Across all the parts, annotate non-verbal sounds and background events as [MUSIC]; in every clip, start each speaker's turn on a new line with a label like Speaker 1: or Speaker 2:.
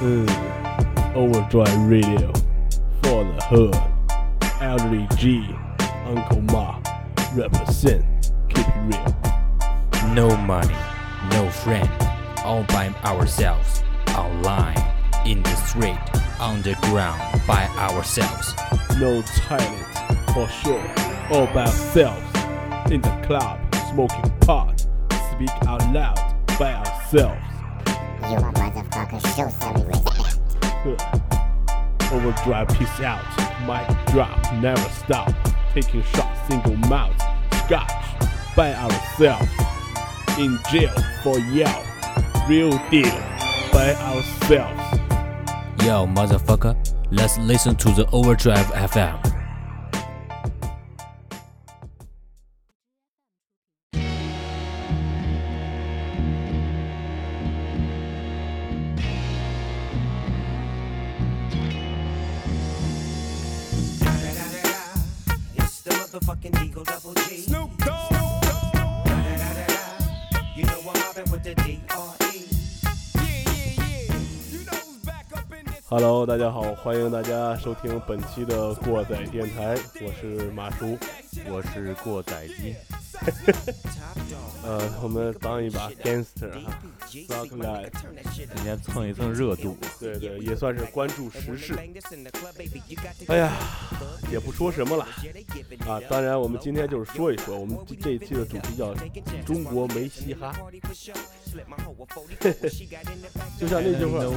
Speaker 1: Mm, Overdrive Radio for the hood. Elderly G, Uncle Ma, represent. Keep it real.
Speaker 2: No money, no friend, all by ourselves, online, in the street, underground, by ourselves.
Speaker 1: No talent for sure. All by ourselves. In the club, smoking pot. Speak out loud by ourselves.
Speaker 3: You a motherfucker, show some respect.
Speaker 1: Huh. [LAUGHS] Overdrive, peace out. Mic drop, never stop. Taking shots, single mouth. Scotch by ourselves. In jail for yell. Real deal by ourselves.
Speaker 2: Yo, motherfucker, let's listen to the Overdrive FM.
Speaker 1: 大家收听本期的过载电台，我是马叔，
Speaker 4: 我是过载机，[LAUGHS]
Speaker 1: 呃，我们当一把 gangster 哈
Speaker 4: 今天蹭一蹭热度。
Speaker 1: 对对，也算是关注时事。哎呀，也不说什么了啊，当然我们今天就是说一说，我们这这一期的主题叫中国没嘻哈，就像那句话
Speaker 4: No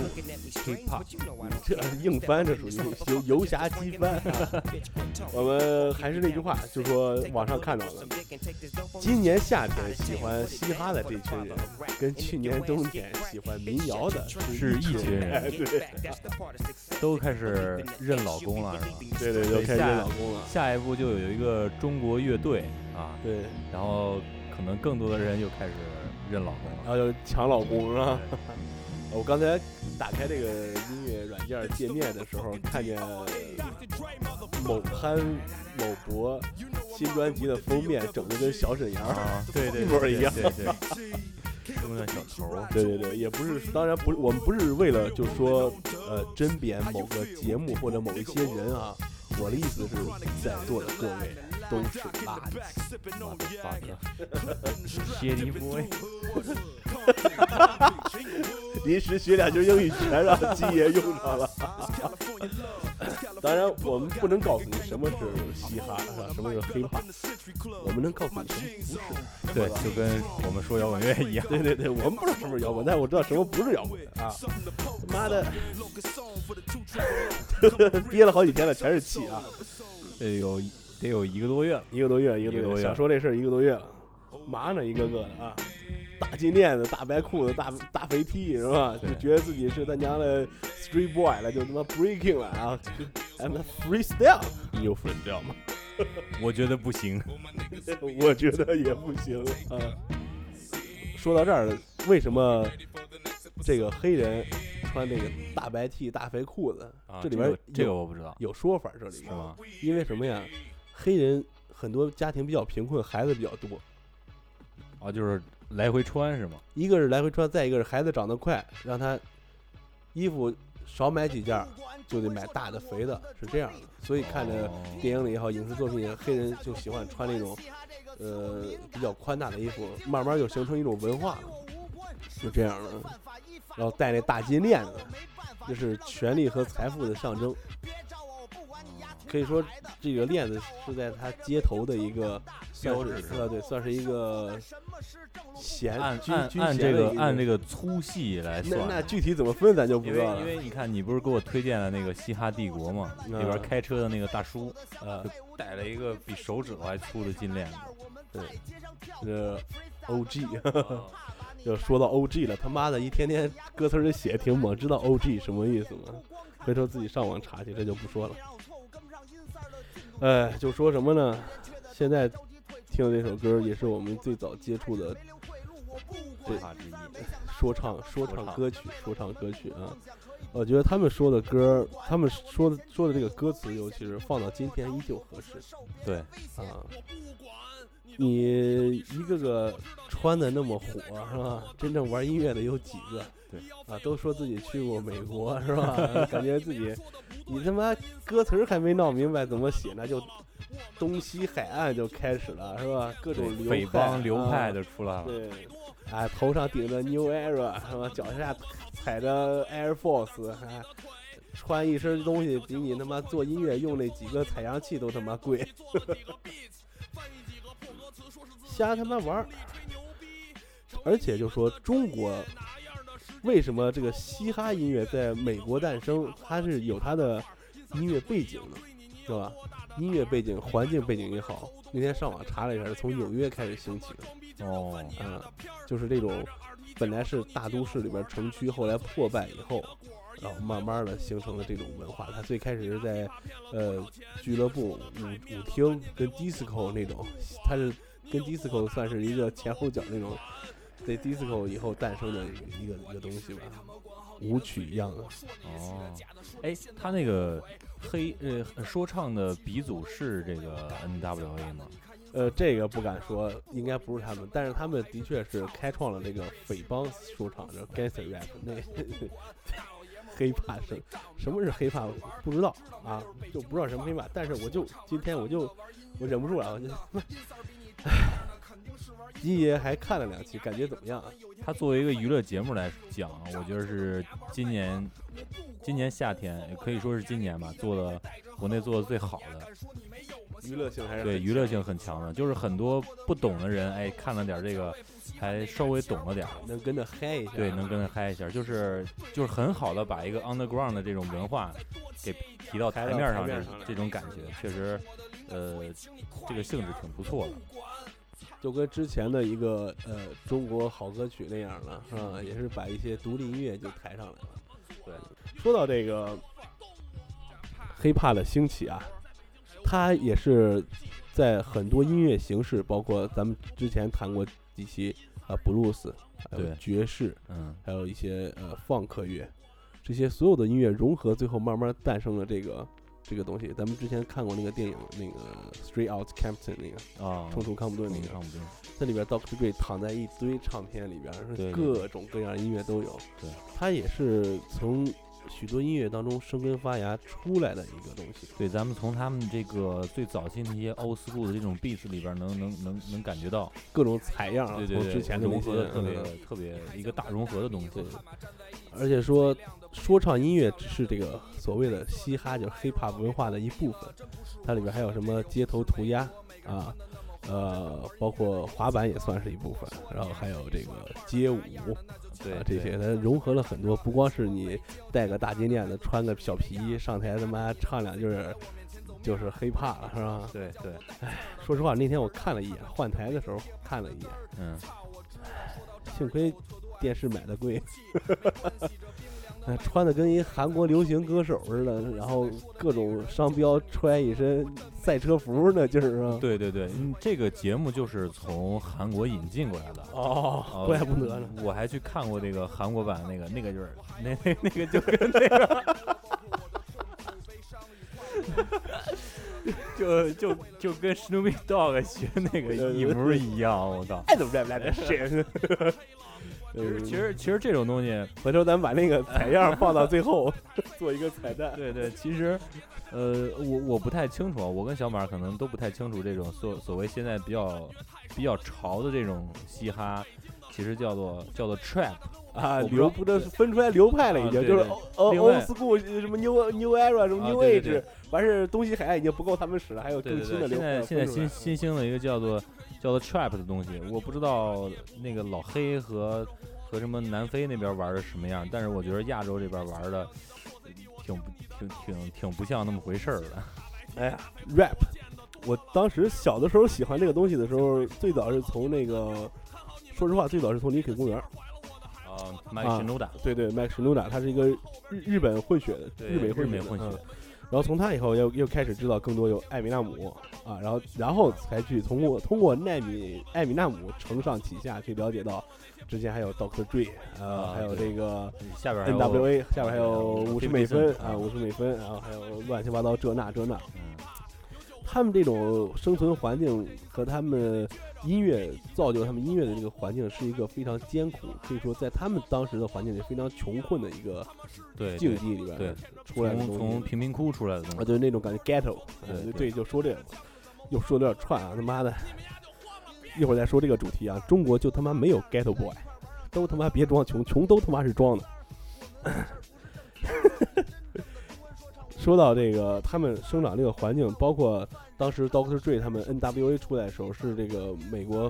Speaker 4: hip hop，
Speaker 1: 这硬翻，这属于游游侠机翻。我们还是那句话，就说网上看到的，今年夏天喜欢嘻哈的这群人，跟去年冬天喜欢民谣的
Speaker 4: 是一群人都开始认老公了，是吧？
Speaker 1: 对对，都开始认老公了。
Speaker 4: 下一步就有一个中国乐队啊，
Speaker 1: 对，
Speaker 4: 然后可能更多的人又开始认老公了。
Speaker 1: 然后就抢老公是吧？我刚才打开这个音乐软件界面的时候，看见某潘某博新专辑的封面整的跟小沈阳
Speaker 4: 啊，对对，
Speaker 1: 一模一样
Speaker 4: 对对对，中的小头，
Speaker 1: 对对对，也不是，当然不是，我们不是为了就是说呃甄别某个节目或者某一些人啊，我的意思是在座的各位。都是垃圾。
Speaker 4: 我的 fuck，谢迪 boy，
Speaker 1: 临时学两句英语全让鸡爷用上了。当然，我们不能告诉你什么是嘻哈，是吧？什么是 hiphop，我们能告诉你什么不是。
Speaker 4: 对，就跟我们说摇滚乐一样。
Speaker 1: 对对对，我们不知道什么是摇滚，但我知道什么不是摇滚啊！妈的，[LAUGHS] 憋了好几天了，全是气啊！
Speaker 4: 得有得有一个多月了。
Speaker 1: 一个多月，一个多月，想说这事儿一个多月了，嘛呢？一个个的啊，大金链子、大白裤子、大大肥 T 是吧？就觉得自己是他娘的 street boy 了，就他妈 breaking 了啊！I'm a freestyle，你有 freestyle 吗？[LAUGHS]
Speaker 4: 我觉得不行。[LAUGHS]
Speaker 1: 我觉得也不行啊。说到这儿，为什么这个黑人穿那个大白 T、大肥裤子？
Speaker 4: 啊，
Speaker 1: 这里边
Speaker 4: 这个我不知道，
Speaker 1: 有说法，这里边
Speaker 4: 是吗？
Speaker 1: 因为什么呀？黑人很多家庭比较贫困，孩子比较多。
Speaker 4: 啊，就是来回穿是吗？
Speaker 1: 一个是来回穿，再一个是孩子长得快，让他衣服少买几件儿，就得买大的肥的，是这样的。所以看着
Speaker 4: 哦
Speaker 1: 电影里也好，影视作品也好，黑人就喜欢穿那种呃比较宽大的衣服，慢慢就形成一种文化了，就这样了。然后戴那大金链子，这是权力和财富的象征。可以说，这个链子是在他街头的一个算是
Speaker 4: 标志是吧
Speaker 1: 呃，对，算是一个弦
Speaker 4: 按按按这个按这个粗细来
Speaker 1: 算那。具体怎么分咱就不知道了。
Speaker 4: 为因为你看，你不是给我推荐了那个《嘻哈帝国》嘛，里边
Speaker 1: 嗯
Speaker 4: 开车的那个大叔，
Speaker 1: 呃
Speaker 4: 就，戴了一个比手指头还粗的金链子。
Speaker 1: 对，这 OG，[LAUGHS] 要说到 OG 了，他妈的一天天歌词里写挺猛，知道 OG 什么意思吗？回头自己上网查去，这就不说了。哎，就说什么呢？现在听的这首歌也是我们最早接触的对说唱说唱歌曲，说唱歌曲啊。我觉得他们说的歌，他们说的说的这个歌词，尤其是放到今天依旧合适
Speaker 4: 对，
Speaker 1: 啊。你一个个穿的那么火是吧？真正玩音乐的有几个？
Speaker 4: 对
Speaker 1: 啊，都说自己去过美国是吧？[LAUGHS] 感觉自己，你他妈歌词儿还没闹明白怎么写呢，就东西海岸就开始了是吧？各种流
Speaker 4: 匪
Speaker 1: 派
Speaker 4: 帮流派
Speaker 1: 啊
Speaker 4: 就出来了。
Speaker 1: 对，啊，头上顶着 New Era 是吧？脚下踩着 Air Force，还穿一身东西比你他妈做音乐用那几个采样器都他妈贵，[LAUGHS] 瞎他妈玩儿。而且就说中国为什么这个嘻哈音乐在美国诞生，它是有它的音乐背景的，是吧？音乐背景、环境背景也好。那天上网查了一下，是从纽约开始兴起的。
Speaker 4: 哦，
Speaker 1: 嗯，就是这种本来是大都市里边城区，后来破败以后，然后慢慢的形成了这种文化。它最开始是在呃俱乐部、舞舞厅跟 disco 那种，它是跟 disco 算是一个前后脚那种，对 disco 以后诞生的一个一个东西吧，舞曲一样的。
Speaker 4: 哦，哎，他那个黑呃说唱的鼻祖是这个 N.W.A 吗？
Speaker 1: 呃，这个不敢说，应该不是他们，但是他们的确是开创了这个匪帮说唱，的 gangster rap 那黑怕是什么是黑怕不知道啊，就不知道什么黑怕，但是我就今天我就我忍不住了，我就，唉，一爷还看了两期，感觉怎么样啊？
Speaker 4: 他作为一个娱乐节目来讲，我觉得是今年今年夏天也可以说是今年吧，做的国内做的最好的，
Speaker 1: 娱乐性还是。
Speaker 4: 对娱乐性很强的，就是很多不懂的人，哎，看了点这个，还稍微懂了点儿，
Speaker 1: 能跟着嗨一下，
Speaker 4: 对，能跟着嗨一下，就是就是很好的把一个 underground 的这种文化给提到台面上这
Speaker 1: 台面
Speaker 4: 这种感觉，确实，呃，这个性质挺不错的。
Speaker 1: 就跟之前的一个呃中国好歌曲那样了，是吧？也是把一些独立音乐就抬上来了。
Speaker 4: 对，
Speaker 1: 说到这个 hiphop 的兴起啊，它也是在很多音乐形式，包括咱们之前谈过几期啊布鲁斯，还有
Speaker 4: 对
Speaker 1: 爵士，
Speaker 4: 嗯，
Speaker 1: 还有一些呃放克乐，这些所有的音乐融合，最后慢慢诞生了这个这个东西。咱们之前看过那个电影，那个 Straight Out Compton 那个
Speaker 4: 啊，
Speaker 1: 冲出康普顿那个，
Speaker 4: 康普顿。
Speaker 1: 在里边，Dr. Dre 躺在一堆唱片里边，各种各样音乐都有。
Speaker 4: 对，
Speaker 1: 他也是从许多音乐当中生根发芽出来的一个东西。
Speaker 4: 对，咱们从他们这个最早期那些 old school 的这种 beats 里边能能能能感觉到，
Speaker 1: 各种采样啊，
Speaker 4: 对对对，
Speaker 1: 从之前的那
Speaker 4: 融合
Speaker 1: 些
Speaker 4: 的特别
Speaker 1: 嗯
Speaker 4: 特别一个大融合的东西。
Speaker 1: 对而且说说唱音乐只是这个所谓的嘻哈，就是 hip hop 文化的一部分。它里边还有什么街头涂鸦啊，呃，包括滑板也算是一部分，然后还有这个街舞
Speaker 4: 对
Speaker 1: 啊这些，它融合了很多，不光是你戴个大金链子，穿个小皮衣上台他妈唱两句儿就是 hip hop 了，是吧？
Speaker 4: 对对，哎
Speaker 1: 说实话，那天我看了一眼，换台的时候看了一眼，
Speaker 4: 嗯，
Speaker 1: 幸亏电视买的贵，[LAUGHS] 哎穿的跟一韩国流行歌手似的，然后各种商标，穿一身赛车服那劲儿啊！
Speaker 4: 对对对，嗯，这个节目就是从韩国引进过来的。
Speaker 1: 哦
Speaker 4: 哦，
Speaker 1: 怪不得呢。
Speaker 4: 我还去看过那个韩国版那个，那个就是那那那个就跟那个，就就就跟 Snoopy Dog 学那个一模一样，我靠！
Speaker 1: 爱怎么来不来的谁？[LAUGHS]
Speaker 4: 其实其实其实这种东西，
Speaker 1: 回头咱们把那个采样放到最后，[LAUGHS] 做一个彩蛋。
Speaker 4: 对对，其实，呃，我我不太清楚啊，我跟小马可能都不太清楚这种所所谓现在比较比较潮的这种嘻哈，其实叫做叫做 trap。
Speaker 1: 啊，流不这分出来流派了，已经就是 old school 什么 new new era 什么
Speaker 4: 啊
Speaker 1: new age，完事东西海岸已经不够他们使了，还有更新的流
Speaker 4: 现在
Speaker 1: 派
Speaker 4: 现在新新兴的一个叫做叫做 trap 的东西，我不知道那个老黑和和什么南非那边玩的什么样，但是我觉得亚洲这边玩的挺不挺挺挺不像那么回事儿的。[LAUGHS]
Speaker 1: 哎呀，rap，我当时小的时候喜欢这个东西的时候，最早是从那个，说实话，最早是从林肯公园。
Speaker 4: 啊，麦
Speaker 1: 啊
Speaker 4: 神努达，
Speaker 1: 对对，Max Shinoda，他是一个日日本混血的，
Speaker 4: 对
Speaker 1: 日美
Speaker 4: 日
Speaker 1: 混血的。
Speaker 4: 美混血
Speaker 1: 嗯然后从他以后又又开始知道更多有艾米纳姆啊，然后然后才去通过通过奈米艾米纳姆承上启下去了解到，之前还有 Dr. Dre，呃，
Speaker 4: 啊
Speaker 1: 还有这个
Speaker 4: 下边
Speaker 1: NWA，下边还有五十美分
Speaker 4: 啊
Speaker 1: 啊，五十美分，然后还有乱七八糟这那这那，
Speaker 4: 嗯，
Speaker 1: 他们这种生存环境和他们音乐造就他们音乐的这个环境是一个非常艰苦，可以说在他们当时的环境里非常穷困的一个境地里边
Speaker 4: 对
Speaker 1: 出来
Speaker 4: 从从贫民窟出来的东
Speaker 1: 啊，
Speaker 4: 西，
Speaker 1: 对那种感觉 ghetto，
Speaker 4: 对
Speaker 1: 就说这个，又说的有点串啊，他妈的，一会儿再说这个主题啊，中国就他妈没有 ghetto boy，都他妈别装穷，穷都他妈是装的。说到这个，他们生长这个环境，包括当时 Doctor Dre 他们 N.W.A 出来的时候，是这个美国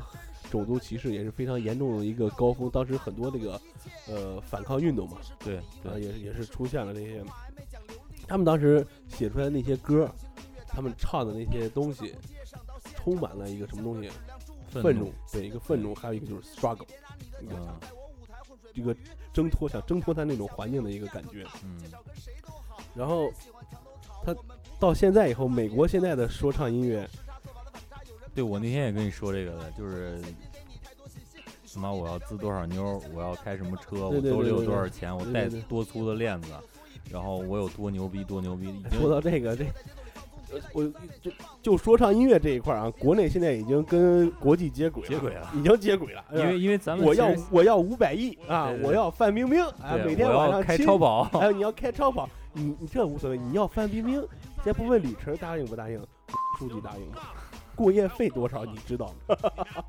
Speaker 1: 种族歧视也是非常严重的一个高峰。当时很多这个呃反抗运动嘛，
Speaker 4: 对
Speaker 1: 啊，
Speaker 4: 对
Speaker 1: 也也是出现了这些。他们当时写出来的那些歌，他们唱的那些东西，充满了一个什么东西？愤怒，对，一个愤怒，还有一个就是 struggle，一个、
Speaker 4: 嗯
Speaker 1: 一个挣脱，想挣脱他那种环境的一个感觉。
Speaker 4: 嗯，
Speaker 1: 然后他到现在以后，美国现在的说唱音乐，
Speaker 4: 对我那天也跟你说这个了，就是他妈我要滋多少妞，我要开什么车，我兜里有多少钱，我戴
Speaker 1: 对对对
Speaker 4: 多粗的链子，然后我有多牛逼多牛逼，
Speaker 1: 说到这个，这呃我就就说唱音乐这一块儿啊，国内现在已经跟国际接轨
Speaker 4: 接轨了
Speaker 1: 已经接轨了。
Speaker 4: 因为因为咱们
Speaker 1: 我要我要五百亿啊！我要范冰冰啊！每天
Speaker 4: 我要开
Speaker 1: 晚上开
Speaker 4: 超跑，[LAUGHS]
Speaker 1: 还有你要开超跑，你你这无所谓，你要范冰冰，先不问李晨答应不答应，书记答应吗？过夜费多少你知道吗？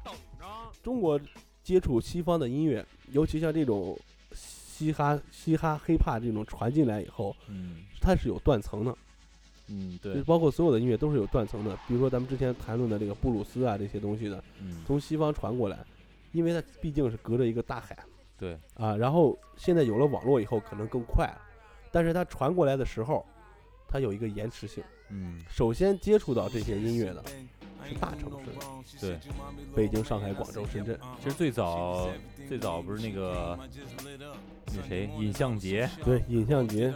Speaker 1: [LAUGHS] 中国接触西方的音乐，尤其像这种嘻哈、嘻哈、hiphop 这种传进来以后，
Speaker 4: 嗯
Speaker 1: 它是有断层的，
Speaker 4: 嗯对
Speaker 1: 就是，包括所有的音乐都是有断层的。比如说咱们之前谈论的这个布鲁斯啊这些东西的，
Speaker 4: 嗯
Speaker 1: 从西方传过来，因为它毕竟是隔着一个大海，
Speaker 4: 对，
Speaker 1: 啊，然后现在有了网络以后，可能更快了，但是它传过来的时候，它有一个延迟性。
Speaker 4: 嗯
Speaker 1: 首先接触到这些音乐的是大城市，
Speaker 4: 对，
Speaker 1: 北京、上海、广州、深圳。
Speaker 4: 其实最早最早不是那个那谁尹相杰
Speaker 1: 对，尹相杰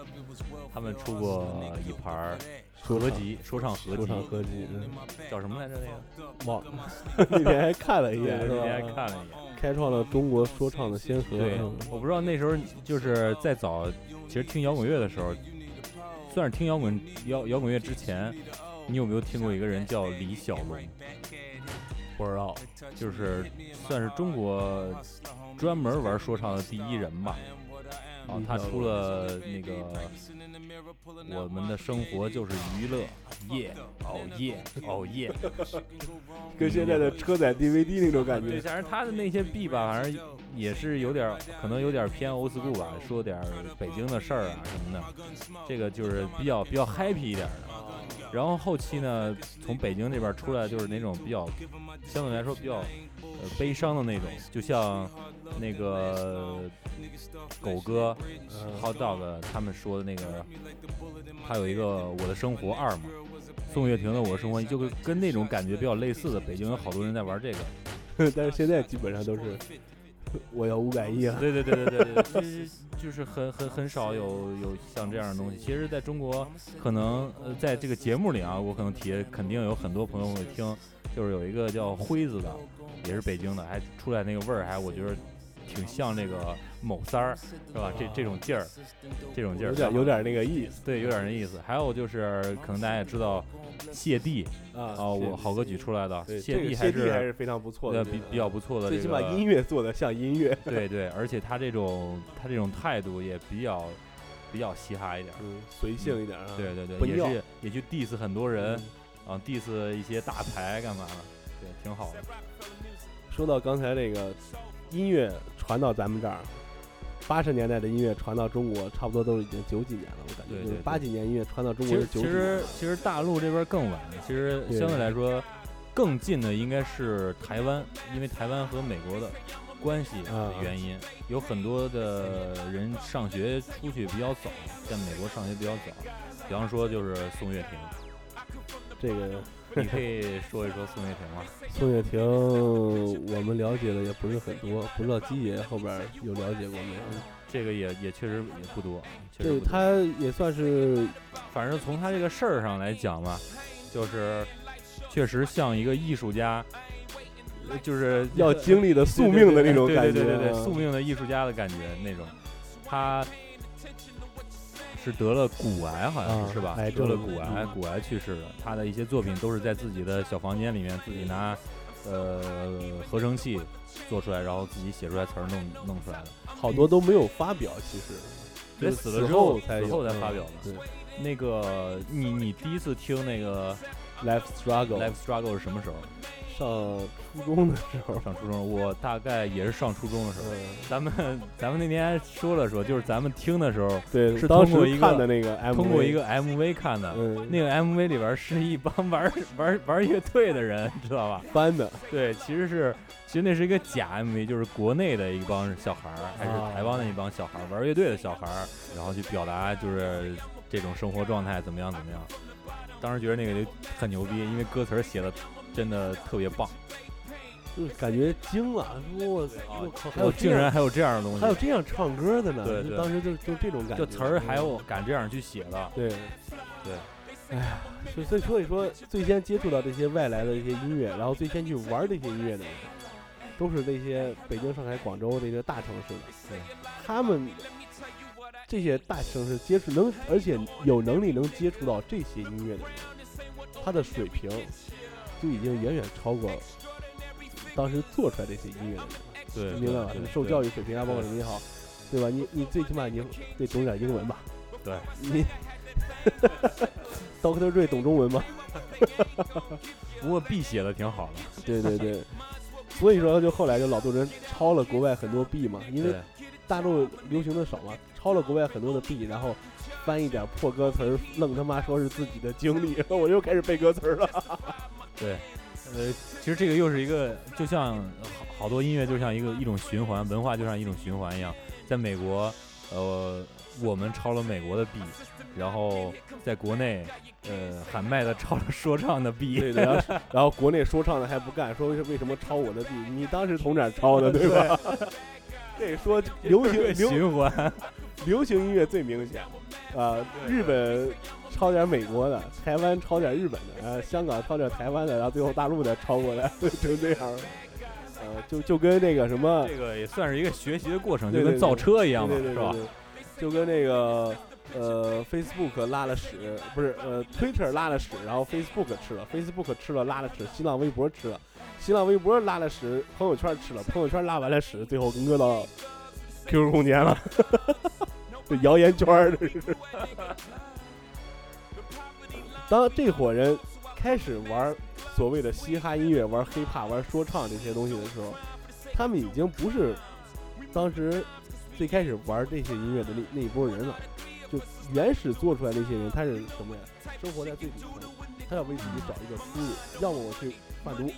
Speaker 4: 他们出过一盘儿合集说唱合集，
Speaker 1: 说唱合集，嗯，
Speaker 4: 叫什么来着那个？
Speaker 1: 忘了，[LAUGHS] 那天还看了一眼，是
Speaker 4: 那天还？看了一眼。
Speaker 1: 开创了中国说唱的先河。
Speaker 4: 对
Speaker 1: 嗯，
Speaker 4: 我不知道那时候就是在早，其实听摇滚乐的时候，算是听摇滚摇摇滚乐之前，你有没有听过一个人叫李小龙？
Speaker 1: 不知道，
Speaker 4: 就是算是中国专门玩说唱的第一人吧。啊
Speaker 1: 李，
Speaker 4: 他出了那个我们的生活就是娱乐，耶，哦耶，哦耶，[LAUGHS]
Speaker 1: 跟现在的车载 DVD 那种感
Speaker 4: 对，
Speaker 1: 觉。
Speaker 4: 反正他的那些 B 吧，反正也是有点，可能有点偏 old school 吧，说点北京的事儿啊什么的，这个就是比较比较 happy 一点的。然后后期呢，从北京这边出来就是那种比较相对来说比较呃悲伤的那种，就像那个狗哥、
Speaker 1: 嗯
Speaker 4: Hot Dog 他们说的那个，还有一个《我的生活二》嘛，宋岳庭的《我的生活》就跟跟那种感觉比较类似的，北京有好多人在玩这个。[LAUGHS]
Speaker 1: 但是现在基本上都是我要五百亿啊。
Speaker 4: 对对对对对对，就是就是很很很少有有像这样的东西。其实，在中国，可能呃，在这个节目里啊，我可能提，肯定有很多朋友会听，就是有一个叫辉子的，也是北京的，还出来那个味儿，还我觉得挺像那个某三儿，是吧？这这种劲儿，这种劲儿，
Speaker 1: 有点有点那个意思
Speaker 4: 对，有点那意思。还有就是，可能大家也知道，谢帝
Speaker 1: 啊
Speaker 4: 啊，我好歌曲出来的，谢帝还是
Speaker 1: 还是非常不错的，
Speaker 4: 呃比比较不错的，
Speaker 1: 最起码音乐做的像音乐，
Speaker 4: 对对，而且他这种他这种态度也比较比较嘻哈一点。
Speaker 1: 嗯，随性一点啊。
Speaker 4: 对对对，
Speaker 1: 不
Speaker 4: 也是也去 diss 很多人
Speaker 1: 嗯
Speaker 4: 啊，diss 一些大牌干嘛的，对，挺好的。
Speaker 1: 说到刚才那个音乐传到咱们这儿，八十年代的音乐传到中国，差不多都是已经九几年了，我感觉就是
Speaker 4: 对对对
Speaker 1: 八几年音乐传到中国是九几年
Speaker 4: 实。其实大陆这边更晚，其实相对来说更近的应该是台湾，因为台湾和美国的关系
Speaker 1: 啊
Speaker 4: 的原因，有很多的人上学出去比较早，在美国上学比较早，比方说就是宋岳庭，
Speaker 1: 这个
Speaker 4: 你可以说一说宋岳庭吗？
Speaker 1: 宋岳庭，我们了解的也不是很多，不知道基爷后边有了解过没有？
Speaker 4: 这个也也确实也不多，确实不多
Speaker 1: 对，他也算是
Speaker 4: 反正从他这个事儿上来讲吧，就是确实像一个艺术家，呃就是 [LAUGHS]
Speaker 1: 要经历的宿命的那种感觉，
Speaker 4: 对对对对对，
Speaker 1: 啊
Speaker 4: 宿命的艺术家的感觉那种。他是得了骨癌，好像
Speaker 1: 啊
Speaker 4: 是是吧？
Speaker 1: 癌
Speaker 4: 得了骨癌，
Speaker 1: 嗯
Speaker 4: 骨癌去世的。他的一些作品都是在自己的小房间里面自己拿呃合成器做出来，然后自己写出来词儿弄弄出来的。
Speaker 1: 好多都没有发表，其实
Speaker 4: 对，
Speaker 1: 就
Speaker 4: 死了之
Speaker 1: 后才
Speaker 4: 后才
Speaker 1: 嗯
Speaker 4: 发表的。
Speaker 1: 对
Speaker 4: 那个你你第一次听那个
Speaker 1: ，Life Struggle
Speaker 4: Life Struggle 是什么时候？
Speaker 1: 上初中的时候，
Speaker 4: 上初中，我大概也是上初中的时候。
Speaker 1: 嗯，
Speaker 4: 咱们 [LAUGHS] 咱们那天说了说，就是咱们听的时候，
Speaker 1: 对，
Speaker 4: 是通过一个
Speaker 1: 看的那个 MV，
Speaker 4: 通过一个 MV 看的。
Speaker 1: 嗯
Speaker 4: 那个 MV 里边是一帮玩玩玩乐队的人，知道吧？
Speaker 1: 翻的，
Speaker 4: 对，其实是其实那是一个假 MV，就是国内的一帮小孩儿，还是
Speaker 1: 啊
Speaker 4: 台湾的一帮小孩儿玩乐队的小孩儿，然后去表达就是这种生活状态怎么样怎么样。当时觉得那个就很牛逼，因为歌词写的真的特别棒。
Speaker 1: 就是感觉惊了，我我靠，还有
Speaker 4: 我竟然还有这样的东西，
Speaker 1: 还有这样唱歌的呢，
Speaker 4: 对对
Speaker 1: 当时就就这种感觉，
Speaker 4: 就词儿还有
Speaker 1: 嗯
Speaker 4: 敢这样去写的。
Speaker 1: 对
Speaker 4: 对，
Speaker 1: 哎呀，所以所以所以说，最先接触到这些外来的一些音乐，然后最先去玩这些音乐的人，都是那些北京、上海、广州这些大城市的。
Speaker 4: 对，
Speaker 1: 他们这些大城市接触能，而且有能力能接触到这些音乐的人，他的水平就已经远远超过当时做出来这些音乐的人了。
Speaker 4: 对，
Speaker 1: 你明白吧？受教育水平啊，包括什么也好，对吧？你你最起码你得懂点英文吧？
Speaker 4: 对，
Speaker 1: 你 Doctor Dre 懂中文吗？[LAUGHS]
Speaker 4: 不过 B 写的挺好的。
Speaker 1: 对对对，所以说就后来就老多人抄了国外很多 B 嘛，因为大陆流行的少嘛，抄了国外很多的 B，然后翻一点破歌词儿，愣他妈说是自己的经历，[LAUGHS] 我又开始背歌词儿了。
Speaker 4: 对，呃，其实这个又是一个，就像好好多音乐就像一个一种循环，文化就像一种循环一样。在美国，呃，我们抄了美国的 B，然后在国内，呃，喊麦的抄了说唱的 B，
Speaker 1: 对的，然后 [LAUGHS] 然后国内说唱的还不干，说为为什么抄我的 B？你当时从哪儿抄的，对吧？[LAUGHS] 这说流行 [LAUGHS]
Speaker 4: 循环，
Speaker 1: 流行音乐最明显，啊、日本抄点美国的，台湾抄点日本的，呃，香港抄点台湾的，然后最后大陆的抄过来，[LAUGHS] 就这样。呃，就就跟那个什么，
Speaker 4: 这个也算是一个学习的过程，就跟造车一样嘛，是吧
Speaker 1: 就跟那个呃，Facebook 拉了屎，不是呃，Twitter 拉了屎，然后 Facebook 吃了，Facebook 吃了拉了屎，新浪微博吃了，新浪微博拉了屎，朋友圈吃了，朋友圈拉完了屎，最后搁到 QQ 空间了，[LAUGHS] 这谣言圈儿这是。当这伙人开始玩所谓的嘻哈音乐、玩 hiphop、玩说唱这些东西的时候，他们已经不是当时最开始玩这些音乐的那那一波人了。就原始做出来那些人，他是什么呀？生活在最底层，他要为自己找一个出路，要么我去贩毒，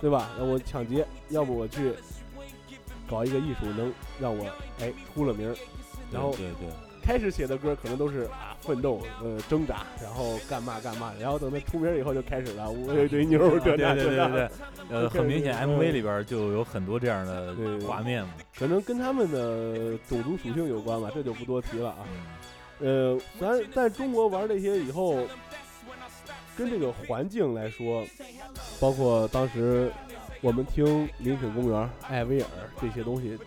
Speaker 1: 对吧？要我抢劫，要么我去搞一个艺术，能让我哎出了名。然后
Speaker 4: 对对
Speaker 1: 开始写的歌可能都是啊奋斗，呃挣扎，然后干嘛干嘛，然后等他出名以后就开始了，我有一堆妞儿这
Speaker 4: 对对对
Speaker 1: 那这那
Speaker 4: 对对，[LAUGHS] 呃，很明显
Speaker 1: 嗯
Speaker 4: MV 里边就有很多这样的
Speaker 1: 对
Speaker 4: 画面嘛。
Speaker 1: 可能跟他们的种族属性有关吧，这就不多提了啊。
Speaker 4: 嗯
Speaker 1: 呃，咱在中国玩这些以后，跟这个环境来说，包括当时我们听林肯公园、艾薇儿这些东西，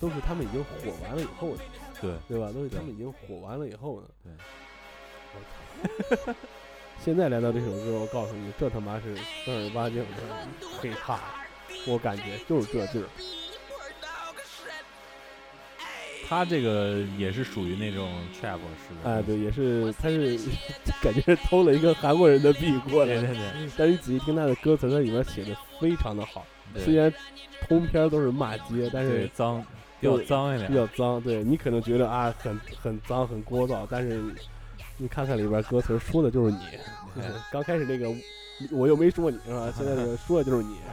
Speaker 1: 都是他们已经火完了以后的，
Speaker 4: 对
Speaker 1: 对吧？都是他们已经火完了以后呢。
Speaker 4: 对
Speaker 1: 我操！现在来到这首歌，我告诉你，这他妈是正儿八经的黑怕，我感觉就是这劲儿。
Speaker 4: 他这个也是属于那种 trap 式的。
Speaker 1: 哎，对，也是，他是 [LAUGHS] 感觉是偷了一个韩国人的币过来。
Speaker 4: 对对对
Speaker 1: 但是你仔细听他的歌词，它里面写的非常的好。
Speaker 4: 对
Speaker 1: 虽然通篇都是骂街，但是
Speaker 4: 对脏，比较脏一点
Speaker 1: 比。较脏。对你可能觉得啊，很很脏、很聒噪，但是你看看里边歌词说的就是你。刚开始那个我又没说你是吧？现在这个说的就是你。[LAUGHS]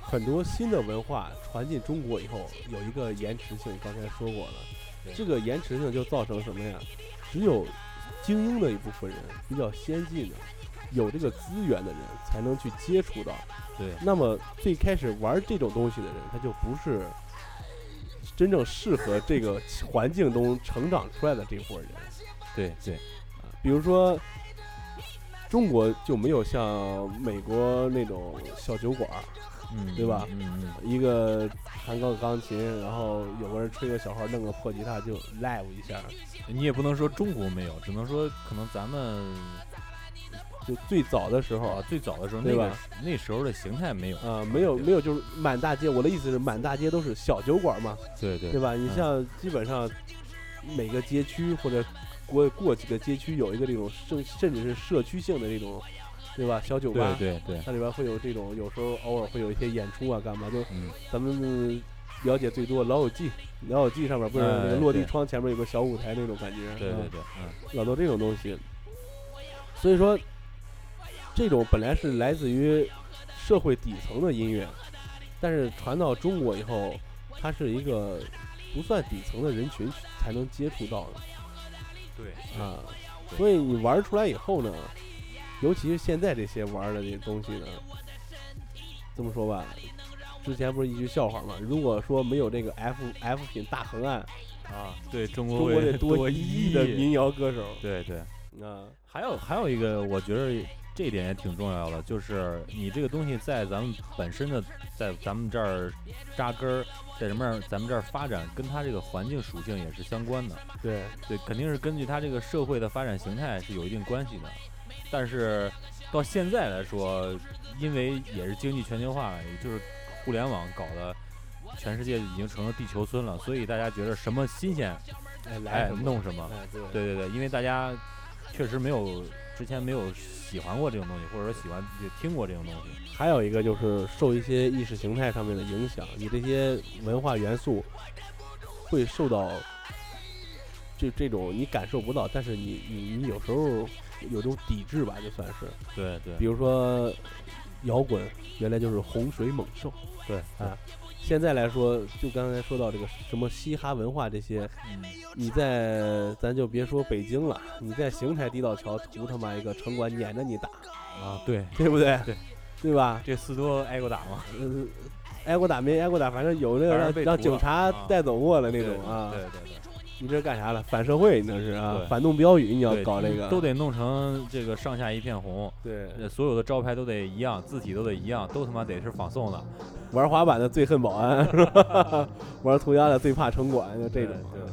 Speaker 1: 很多新的文化传进中国以后，有一个延迟性，刚才说过了。这个延迟性就造成什么呀？只有精英的一部分人，比较先进的，有这个资源的人，才能去接触到。
Speaker 4: 对
Speaker 1: 那么最开始玩这种东西的人，他就不是真正适合这个环境中成长出来的这伙人。
Speaker 4: 对对，
Speaker 1: 比如说，中国就没有像美国那种小酒馆，
Speaker 4: 嗯，
Speaker 1: 对吧？
Speaker 4: 嗯嗯。
Speaker 1: 一个弹个钢琴，然后有个人吹个小号，弄个破吉他就 live 一下，
Speaker 4: 嗯，你也不能说中国没有，只能说可能咱们
Speaker 1: 就最早的时候
Speaker 4: 啊
Speaker 1: 啊，
Speaker 4: 最早的时候
Speaker 1: 对吧
Speaker 4: 那个那时候的形态没有，
Speaker 1: 啊，没有没有，就是满大街。我的意思是，满大街都是小酒馆嘛，
Speaker 4: 对对
Speaker 1: 对吧？你
Speaker 4: 嗯
Speaker 1: 像基本上每个街区或者过过几个街区有一个这种甚甚至是社区性的这种，对吧？小酒吧，
Speaker 4: 对对对，
Speaker 1: 它里边会有这种，有时候偶尔会有一些演出啊，干嘛？就
Speaker 4: 嗯
Speaker 1: 咱们了解最多《老友记》，《老友记》上面不是那个
Speaker 4: 哎
Speaker 1: 落地窗前面有个小舞台那种感觉，嗯
Speaker 4: 对对对，嗯
Speaker 1: 老多这种东西。所以说，这种本来是来自于社会底层的音乐，但是传到中国以后，它是一个不算底层的人群才能接触到的
Speaker 4: 对，
Speaker 1: 啊。所以你玩出来以后呢，尤其是现在这些玩的这东西呢，这么说吧，之前不是一句笑话嘛？如果说没有这个 F F 品大横按，
Speaker 4: 啊，对中国
Speaker 1: 中国得多一亿的民谣歌手
Speaker 4: 对对。
Speaker 1: 啊。
Speaker 4: 还有还有一个，我觉得这一点也挺重要的，就是你这个东西在咱们本身的，在咱们这儿扎根儿，在什么样咱们这儿发展，跟它这个环境属性也是相关的。
Speaker 1: 对，
Speaker 4: 对，肯定是根据它这个社会的发展形态是有一定关系的。但是到现在来说，因为也是经济全球化，也就是互联网搞的，全世界已经成了地球村了，所以大家觉得什么新鲜，
Speaker 1: 哎，
Speaker 4: 弄什么。
Speaker 1: 对
Speaker 4: 对对，因为大家确实没有之前没有喜欢过这种东西，或者说喜欢也听过这种东西。
Speaker 1: 还有一个就是受一些意识形态上面的影响，你这些文化元素会受到这这种你感受不到，但是你你你有时候有种抵制吧，就算是，
Speaker 4: 对对。
Speaker 1: 比如说摇滚原来就是洪水猛兽，
Speaker 4: 对。
Speaker 1: 啊，现在来说，就刚才说到这个什么嘻哈文化这些，
Speaker 4: 嗯，
Speaker 1: 你在咱就别说北京了，你在邢台地道桥图他妈一个城管撵着你打，
Speaker 4: 啊，对，
Speaker 1: 对不对？
Speaker 4: 对，
Speaker 1: 对吧？
Speaker 4: 这四多挨过打吗？
Speaker 1: 嗯，挨过打没挨过打，反正有那个让警察
Speaker 4: 啊
Speaker 1: 带走过了那
Speaker 4: 对
Speaker 1: 种啊。
Speaker 4: 对对对
Speaker 1: 你这是干啥了？反社会，你这是啊，反动标语，你要，搞这个
Speaker 4: 都得弄成这个上下一片红，
Speaker 1: 对。
Speaker 4: 呃所有的招牌都得一样，字体都得一样，都他妈得是仿宋的。
Speaker 1: 玩滑板的最恨保安，是吧？玩涂鸦的最怕城管，就这种。
Speaker 4: 对对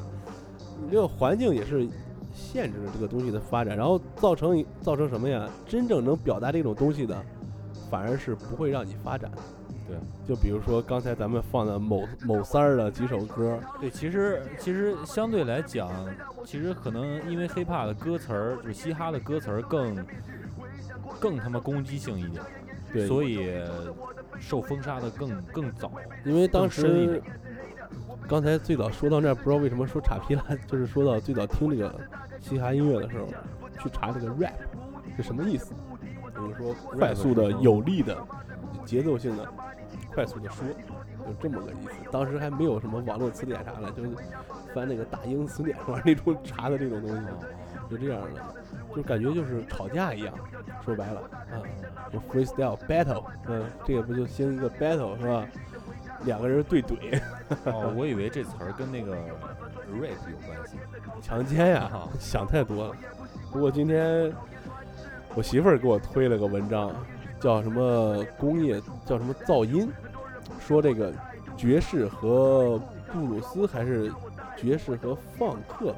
Speaker 1: 你这个环境也是限制了这个东西的发展，然后造成造成什么呀？真正能表达这种东西的，反而是不会让你发展。
Speaker 4: 对，
Speaker 1: 就比如说刚才咱们放的某某三儿的几首歌，
Speaker 4: 对，其实其实相对来讲，其实可能因为 hiphop 的歌词儿，就是嘻哈的歌词儿更更他妈攻击性一点，
Speaker 1: 对，
Speaker 4: 所以受封杀的更更早。
Speaker 1: 因为当时刚才最早说到那儿，不知道为什么说岔劈了，就是说到最早听这个嘻哈音乐的时候，去查这个 rap 是什么意思，比如说快速的、有力的、节奏性的、快速的说，就这么个意思。当时还没有什么网络词典啥的，就是翻那个大英词典上那种查的这种东西，就这样的，就感觉就是吵架一样。说白了啊，就 freestyle battle，嗯，这个不就兴一个 battle 是吧？两个人对怼，
Speaker 4: 哦，[LAUGHS] 我以为这词儿跟那个 rape 有关系。
Speaker 1: 强奸呀、
Speaker 4: 啊
Speaker 1: 想太多了。不过今天我媳妇儿给我推了个文章，叫什么工业，叫什么噪音，说这个爵士和布鲁斯还是爵士和放克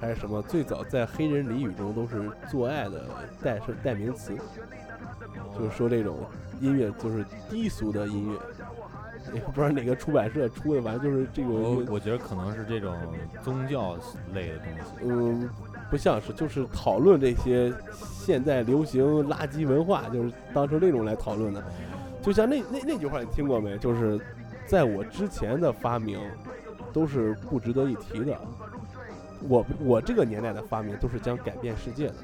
Speaker 1: 还是什么，最早在黑人俚语中都是做爱的代是代名词，就是说这种音乐就是低俗的音乐。也不知道哪个出版社出的，反正就是这种
Speaker 4: 我我觉得可能是这种宗教类的东西。
Speaker 1: 嗯，不像是，就是讨论这些现在流行垃圾文化，就是当成那种来讨论的。就像那那那句话你听过没？就是在我之前的发明都是不值得一提的，我我这个年代的发明都是将改变世界的。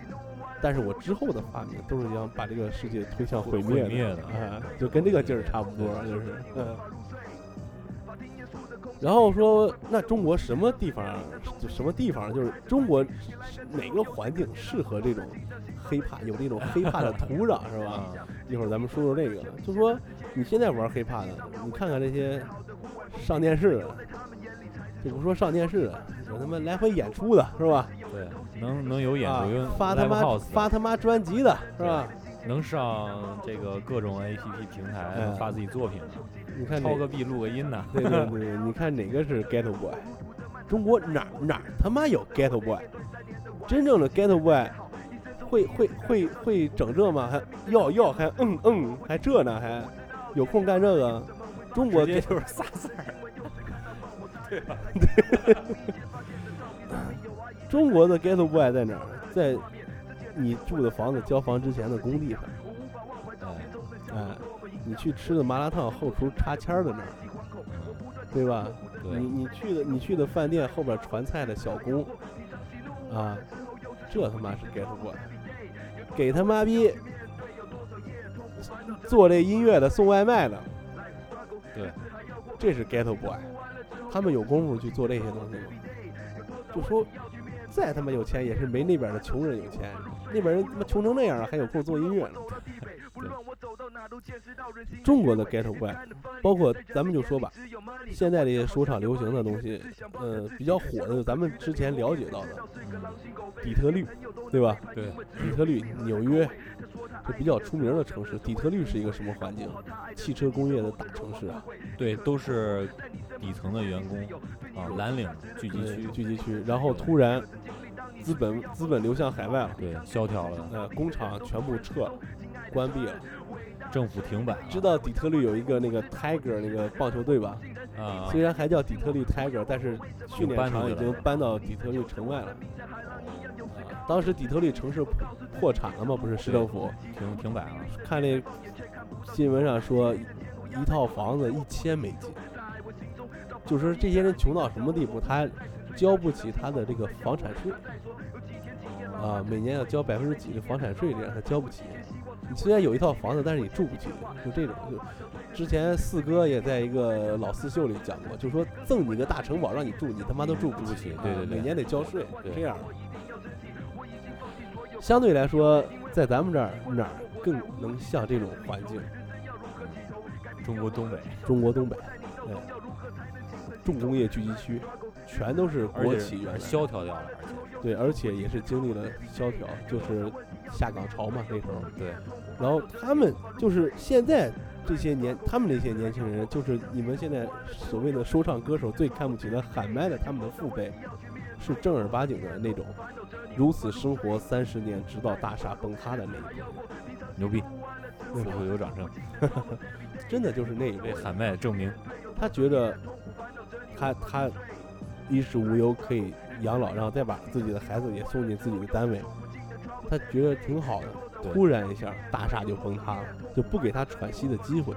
Speaker 1: 但是我之后的发明都是将把这个世界推向毁灭的，
Speaker 4: 毁灭的
Speaker 1: 啊，就跟这个劲儿差不多，就是，嗯。然后说，那中国什么地方，就什么地方，就是中国哪个环境适合这种黑怕，有这种黑怕的土壤，是吧？
Speaker 4: 啊，
Speaker 1: 一会儿咱们说说这个，就说你现在玩黑怕的，你看看这些上电视的，就不说上电视的，有他妈来回演出的，是吧？
Speaker 4: 对，能能有演
Speaker 1: 啊
Speaker 4: 出，有
Speaker 1: 发他妈发他妈专辑的是吧？
Speaker 4: 能上这个各种 APP 平台
Speaker 1: 哎
Speaker 4: 发自己作品的，
Speaker 1: 你看哪
Speaker 4: 抄个币录个音呢？
Speaker 1: 对对对，你看哪个是 Ghetto Boy？中国哪儿哪儿他妈有 Ghetto Boy？真正的 Ghetto Boy 会会会会整这吗？还要要还嗯嗯还这呢还有空干这个？中国
Speaker 4: 直接就是仨字儿。[LAUGHS]
Speaker 1: 对吧 [LAUGHS] 中国的 Ghetto Boy 在哪儿？在你住的房子交房之前的工地上，
Speaker 4: 哎，
Speaker 1: 哎，你去吃的麻辣烫后厨插签儿的那儿，对吧？
Speaker 4: 对
Speaker 1: 你你去的你去的饭店后边传菜的小工，啊，这他妈是 get boy，给他妈逼做这音乐的送外卖的，
Speaker 4: 对，
Speaker 1: 这是 get boy，他们有功夫去做这些东西吗？就说再他妈有钱也是没那边的穷人有钱，那边人他妈穷成那样了还有空做音乐呢。中国的 get boy，包括咱们就说吧，现在这些说唱流行的东西，呃，比较火的，咱们之前了解到的，底特律，对吧？
Speaker 4: 对，
Speaker 1: 底特律、纽约，这比较出名的城市。底特律是一个什么环境？汽车工业的大城市啊，
Speaker 4: 对，都是底层的员工啊，蓝领聚集区，
Speaker 1: 聚集区。然后突然，资本资本流向海外了，
Speaker 4: 对，萧条了，
Speaker 1: 呃，工厂全部撤了，关闭了。
Speaker 4: 政府停摆了，
Speaker 1: 知道底特律有一个那个 Tiger 那个棒球队吧？
Speaker 4: 啊，
Speaker 1: 虽然还叫底特律 Tiger，但是训练场已经搬到底特律城外了。啊。当时底特律城市破破产了嘛，不是市政府？
Speaker 4: 停停摆了，
Speaker 1: 看那新闻上说，一套房子一千美金，就是说这些人穷到什么地步，他交不起他的这个房产税啊，每年要交百分之几的房产税，这样他交不起。你虽然有一套房子，但是你住不起，就这种。就之前四哥也在一个老四秀里讲过，就说赠你个大城堡让你住，你他妈都住不起，
Speaker 4: 对对
Speaker 1: 每年得交税，
Speaker 4: 对
Speaker 1: 这样。相对来说，在咱们这儿哪儿更能像这种环境？
Speaker 4: 中国东北，
Speaker 1: 中国东北，对，重工业聚集区，全都是国企原来
Speaker 4: 萧条掉了，而且。
Speaker 1: 对，而且也是经历了萧条，就是下岗潮嘛那时候。
Speaker 4: 对，
Speaker 1: 然后他们就是现在这些年，他们那些年轻人，就是你们现在所谓的说唱歌手最看不起的喊麦的他们的父辈，是正儿八经的那种，如此生活三十年，直到大厦崩塌的那一波人，
Speaker 4: 牛逼，
Speaker 1: 对。吧
Speaker 4: 付出有掌声，[LAUGHS]
Speaker 1: 真的就是那一波人。
Speaker 4: 为喊麦证明，
Speaker 1: 他觉得他他衣食无忧，可以养老，然后再把自己的孩子也送进自己的单位，他觉得挺好的。突然一下，大厦就崩塌了，就不给他喘息的机会。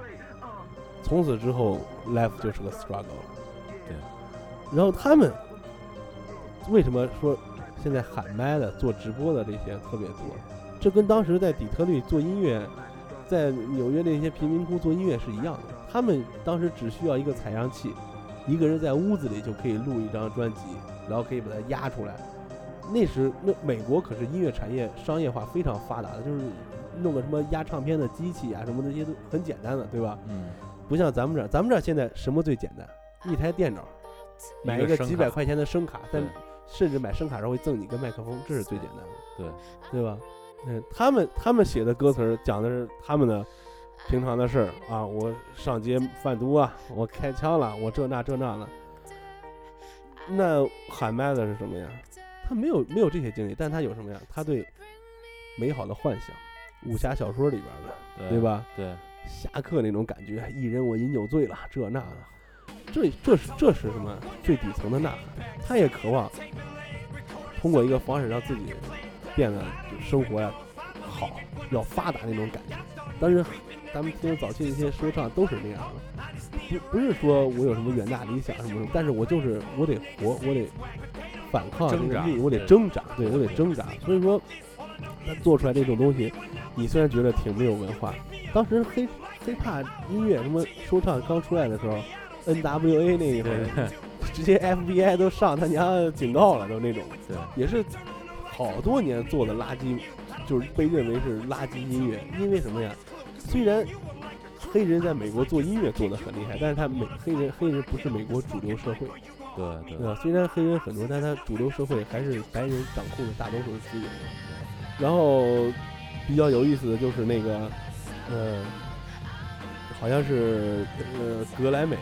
Speaker 1: 从此之后，life 就是个 struggle。
Speaker 4: 对。
Speaker 1: 然后他们为什么说现在喊麦的、做直播的这些特别多？这跟当时在底特律做音乐，在纽约那些贫民窟做音乐是一样的。他们当时只需要一个采样器，一个人在屋子里就可以录一张专辑，然后可以把它压出来。那时那美国可是音乐产业商业化非常发达的，就是弄个什么压唱片的机器啊什么的，这些都很简单的，对吧？
Speaker 4: 嗯，
Speaker 1: 不像咱们这儿，咱们这儿现在什么最简单？一台电脑，买一个几百块钱的声卡，但甚至买声卡时候会赠你个麦克风，这是最简单的。
Speaker 4: 对，
Speaker 1: 对吧？嗯，他们他们写的歌词儿讲的是他们的平常的事儿啊，我上街贩毒啊，我开枪了，我这那这那的。那喊麦的是什么呀？他没有没有这些经历，但他有什么呀？他对美好的幻想，武侠小说里边的，
Speaker 4: 对
Speaker 1: 对？吧？
Speaker 4: 对，
Speaker 1: 侠客那种感觉，一人我饮酒醉了，这那的，这这是这是什么最底层的呐喊？他也渴望通过一个方式让自己变得就生活呀好，要发达那种感觉。但是咱们听早期一些说唱都是那样的，不不是说我有什么远大理想什么什么，但是我就是我得活，我得反抗这个命运，我得挣扎，对我得挣扎。所以说，他做出来这种东西，你虽然觉得挺没有文化，当时黑黑怕音乐什么说唱刚出来的时候，N.W.A 那一会儿，直接 FBI 都上他娘警告了，都那种，
Speaker 4: 对，
Speaker 1: 也是好多年做的垃圾，就是被认为是垃圾音乐。因为什么呀？虽然黑人在美国做音乐做得很厉害，但是他美黑人黑人不是美国主流社会，
Speaker 4: 对对
Speaker 1: 对吧？虽然黑人很多，但他主流社会还是白人掌控着大多数的资源。然后比较有意思的就是那个，呃，好像是呃格莱美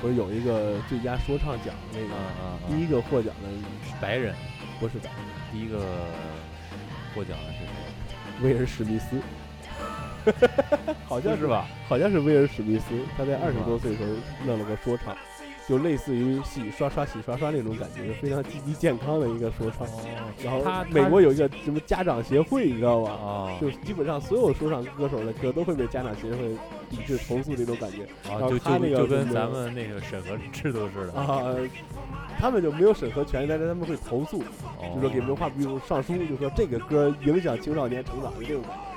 Speaker 1: 不是有一个最佳说唱奖那
Speaker 4: 啊
Speaker 1: 个，
Speaker 4: 啊啊！
Speaker 1: 第一个获奖的
Speaker 4: 白人，
Speaker 1: 不是白人，
Speaker 4: 第一个获奖的是谁？
Speaker 1: 威尔史密斯，[LAUGHS] 好像
Speaker 4: 是吧？
Speaker 1: 好像是威尔史密斯，他在二十多岁的时候弄了个说唱，就类似于洗刷刷洗刷刷那种感觉，非常积极健康的一个说唱。然后
Speaker 4: 他
Speaker 1: 美国有一个什么家长协会，你知道吧？
Speaker 4: 啊，
Speaker 1: 就基本上所有说唱歌手的歌都会被家长协会抵制投诉这种感觉
Speaker 4: 啊，
Speaker 1: 然后
Speaker 4: 就
Speaker 1: 他那个
Speaker 4: 就就跟咱们那个审核制度似的，
Speaker 1: 啊。他们就没有审核权，但是他们会投诉，
Speaker 4: 哦
Speaker 1: 就说给文化部上书，就说这个歌影响青少年成长的这种感觉。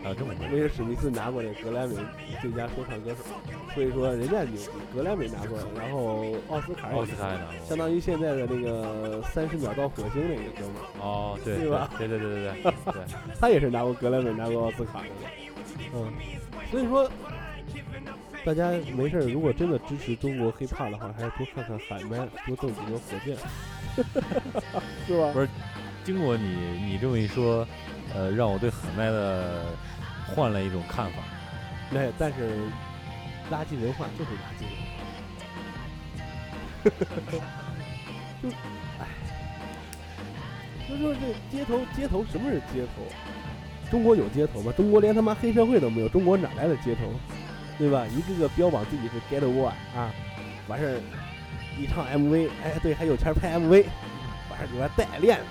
Speaker 4: 哦，还有这么回事
Speaker 1: 威尔史密斯拿过那格莱美最佳说唱歌手，所以说人家牛逼，格莱美拿过，然后奥斯卡也
Speaker 4: 奥斯卡也拿过，
Speaker 1: 相当于现在的那个三十秒到火星那个哥们儿，
Speaker 4: 哦，对
Speaker 1: 对吧
Speaker 4: 对对对对对对，[LAUGHS]
Speaker 1: 他也是拿过格莱美，拿过奥斯卡的。嗯，所以说大家没事儿，如果真的支持中国 hiphop 的话，还是多看看海麦，多挣几个火箭，[LAUGHS] 是吧？
Speaker 4: 不是经过你你这么一说，呃，让我对喊麦的换了一种看法。
Speaker 1: 那但是垃圾文化就是垃圾文化，[LAUGHS] 就哎，就说这街头街头什么是街头？中国有街头吗？中国连他妈黑社会都没有，中国哪来的街头？对吧？一个个标榜自己是 get boy 啊，完事儿一唱 MV，哎对，还有钱拍 MV，完事儿给他带链子，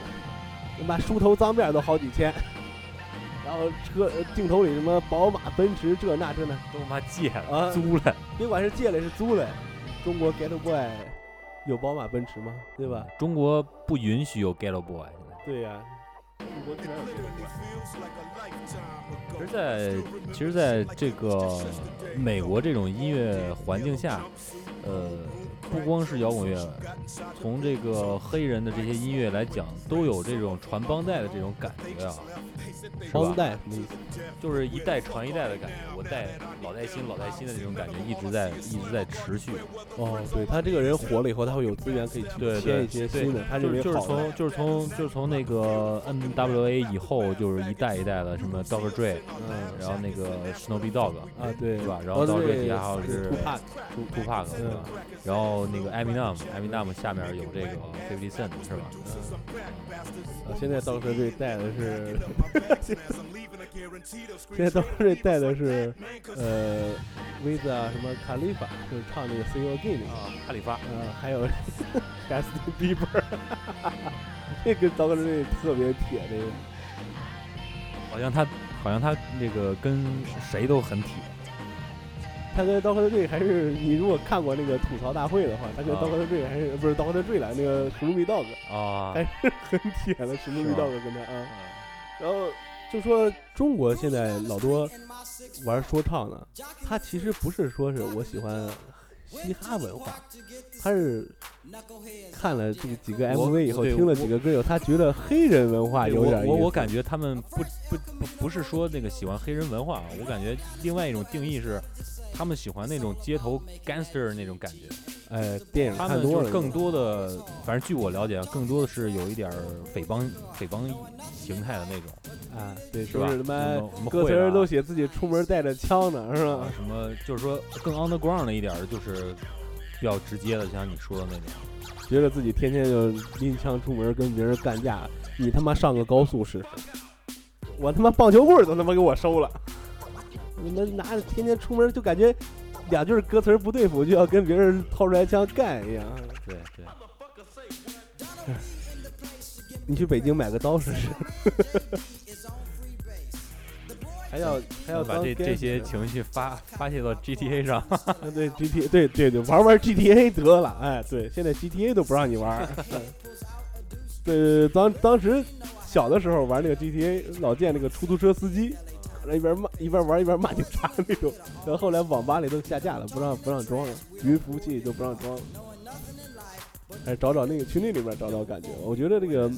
Speaker 1: 他妈梳头脏辫都好几千，然后车呃镜头里什么宝马、奔驰这那这那，
Speaker 4: 都他妈借了、
Speaker 1: 啊
Speaker 4: 租了，
Speaker 1: 别管是借来是租来，中国 get boy 有宝马、奔驰吗？对吧？
Speaker 4: 中国不允许有 Ghetto Boy。
Speaker 1: 对呀、中国居然有 get boy。
Speaker 4: 其实在，其实在这个美国这种音乐环境下，呃，不光是摇滚乐，从这个黑人的这些音乐来讲，都有这种传帮带的这种感觉啊，是
Speaker 1: 帮？带什么意思？
Speaker 4: 就是一代传一代的感觉，我带老带新，老带新的这种感觉一直在一直在持续。
Speaker 1: 哦，对他这个人火了以后，他会有资源可以去
Speaker 4: 对对
Speaker 1: 签一些
Speaker 4: 对
Speaker 1: 新的，他
Speaker 4: 就是就是。从就是从就是从那个 NWA 以后，就是一代一代的什么 Dr. Dre，
Speaker 1: 嗯
Speaker 4: 然后那个 Snoopy Dogg，
Speaker 1: 啊，对
Speaker 4: 对吧然后到这底下还有是图帕克，对吧？然后那个 Eminem，Eminem 下面有这个 Fifty Cent 是吧？
Speaker 1: 啊，现在当时队带的是，[LAUGHS] 现在当时队带的是，呃，威子啊，什么卡利法，就是唱那个 See You Again 那个，
Speaker 4: 啊，哈里发，
Speaker 1: 啊，还有 [LAUGHS] Justin Bieber，[LAUGHS] 这个当时队特别铁，这个。
Speaker 4: 好像他好像他那个跟谁都很铁，
Speaker 1: 他跟刀客队还是你如果看过那个吐槽大会的话，他跟
Speaker 4: 啊
Speaker 1: 刀客队还是不是刀客队了，那个史努比 dog
Speaker 4: 啊，[LAUGHS]
Speaker 1: 哎很铁的史努比
Speaker 4: 是吧
Speaker 1: dog 跟他啊。然后就说中国现在老多玩说唱的，他其实不是说是我喜欢嘻哈文化，他是看了这几个 MV 以后，听了几个歌以后，他觉得黑人文化有点。
Speaker 4: 我我我感觉他们不不不不是说那个喜欢黑人文化啊，我感觉另外一种定义是，他们喜欢那种街头 gangster 那种感觉。
Speaker 1: 哎，电影
Speaker 4: 他
Speaker 1: 看多了，
Speaker 4: 们就是更多的，反正据我了解，啊，更多的是有一点匪帮匪帮形态的那种，
Speaker 1: 啊，对，
Speaker 4: 是吧？
Speaker 1: 歌词都写自己出门带着枪呢，是吧？
Speaker 4: 啊什么就是说更 underground 的一点儿，就是比较直接的，像你说的那种。
Speaker 1: 觉得自己天天就拎枪出门跟别人干架，你他妈上个高速试试，我他妈棒球棍都他妈给我收了，你们拿着天天出门就感觉两句歌词不对付就要跟别人掏出来枪干一样。
Speaker 4: 对对，[LAUGHS]
Speaker 1: 你去北京买个刀试试，[LAUGHS] 还要还要
Speaker 4: 把这这些情绪发发泄到 GTA 上。[LAUGHS]
Speaker 1: 啊，对 GTA，对对对，玩玩 GTA 得了，哎，对，现在 GTA 都不让你玩儿。嗯对，当当时小的时候玩那个 GTA，老见那个出租车司机，一边骂一边玩一边骂警察那种。然后后来网吧里都下架了，不让不让装了，云服务器都不让装了。还是找找那个群里里边找找感觉。我觉得这个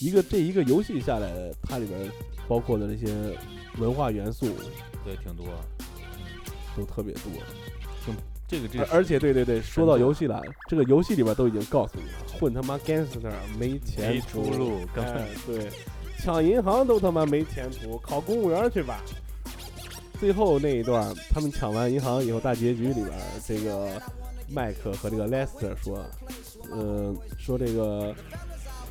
Speaker 1: 一个这一个游戏下来，它里边包括的那些文化元素
Speaker 4: 对，挺多。
Speaker 1: 都特别多。
Speaker 4: 挺这个这个
Speaker 1: 而而且对对对，说到游戏了，这个游戏里边都已经告诉你了，混他妈 gangster 没钱
Speaker 4: 没出路
Speaker 1: 对，抢银行都他妈没前途，考公务员去吧。最后那一段，他们抢完银行以后，大结局里边，这个麦克和这个莱斯特说，呃，说这个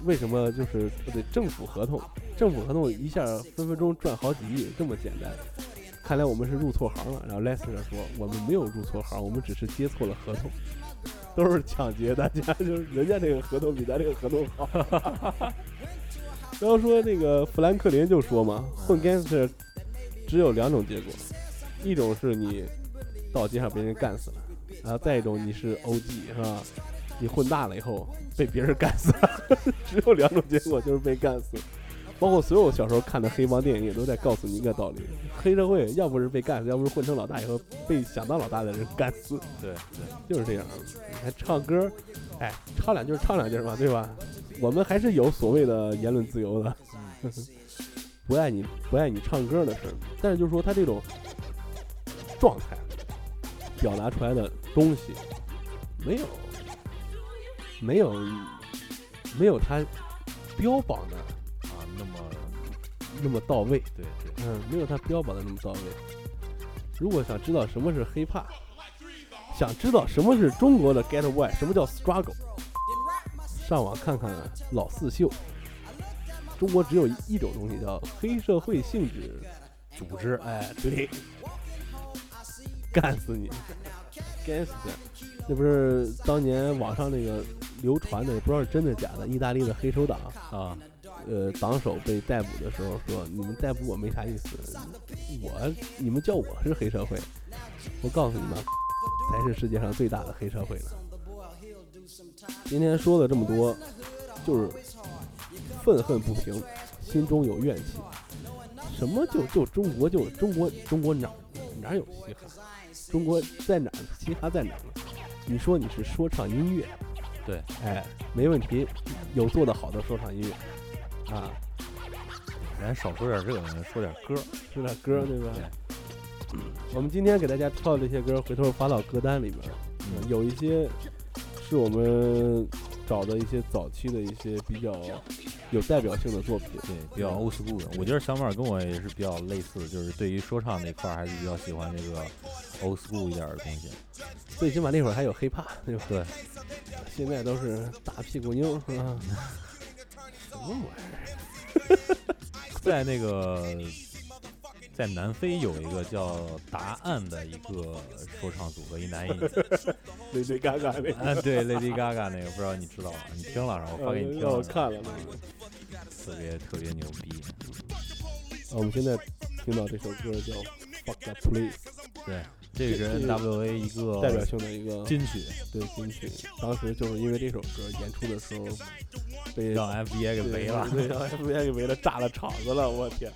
Speaker 1: 为什么就是不对政府合同，政府合同一下分分钟赚好几亿，这么简单。看来我们是入错行了。然后莱斯特说，我们没有入错行，我们只是接错了合同，都是抢劫，大家就是人家这个合同比咱这个合同好。然后说那个富兰克林就说嘛，混 gangster 只有两种结果，一种是你到街上被人干死了，然后再一种你是 OG 是吧？你混大了以后被别人干死了，[LAUGHS] 只有两种结果就是被干死。包括所有小时候看的黑帮电影也都在告诉你一个道理：黑社会要不是被干死，要不是混成老大以后被想当老大的人干死，
Speaker 4: 对对
Speaker 1: 就是这样。你看唱歌，哎，唱两句唱两句儿嘛，对吧？我们还是有所谓的言论自由的。不爱你不爱你唱歌的事儿，但是就是说他这种状态表达出来的东西，没有没有没有他标榜的
Speaker 4: 啊，那么
Speaker 1: 那么到位，
Speaker 4: 对对，
Speaker 1: 嗯，没有他标榜的那么到位。如果想知道什么是 hiphop，想知道什么是中国的 get away，什么叫 struggle，上网看看老四秀。中国只有一种东西叫黑社会性质组织，哎，对，干死你，干死你！那不是当年网上那个流传的，也不知道是真的假的，意大利的黑手党
Speaker 4: 啊，
Speaker 1: 呃，党首被逮捕的时候说：“你们逮捕我没啥意思，我你们叫我是黑社会，我告诉你们，才是世界上最大的黑社会呢。”今天说了这么多，就是愤恨不平，心中有怨气。什么就就中国就中国中国哪哪有嘻哈？中国在哪儿？嘻哈在哪？你说你是说唱音乐，
Speaker 4: 对，
Speaker 1: 哎，没问题，有做得好的说唱音乐啊，
Speaker 4: 咱少说点这个，说点歌，
Speaker 1: 说点歌对吧？我们今天给大家挑的这些歌，回头发到歌单里面，嗯有一些是我们找的一些早期的一些比较有代表性的作品。
Speaker 4: 对，比较 old school 的。我觉得小马跟我也是比较类似，就是对于说唱那块儿还是比较喜欢这个 old school 一点的东西。
Speaker 1: 最起码那会儿还有 hiphop，对吧？
Speaker 4: 对，
Speaker 1: 现在都是大屁股妞，是吧？什么玩意儿？[LAUGHS]
Speaker 4: 在那个在南非有一个叫答案的一个说唱组合，一男一女。[LAUGHS]
Speaker 1: Lady Gaga 那个。
Speaker 4: 啊，对，Lady Gaga 那个，不知道你知道吗？你听了，然后我发给你听了，
Speaker 1: 我看了那个。
Speaker 4: 特别特别牛逼。
Speaker 1: 我们现在听到这首歌叫《Fuck That Police》，
Speaker 4: 对，这个是 NWA 一个
Speaker 1: 代表性的一个
Speaker 4: 金曲，
Speaker 1: 对金曲。当时就是因为这首歌演出的时候被
Speaker 4: 让 FBI 给围了。
Speaker 1: 对，让 FBI 给围了，炸了场子了，我天！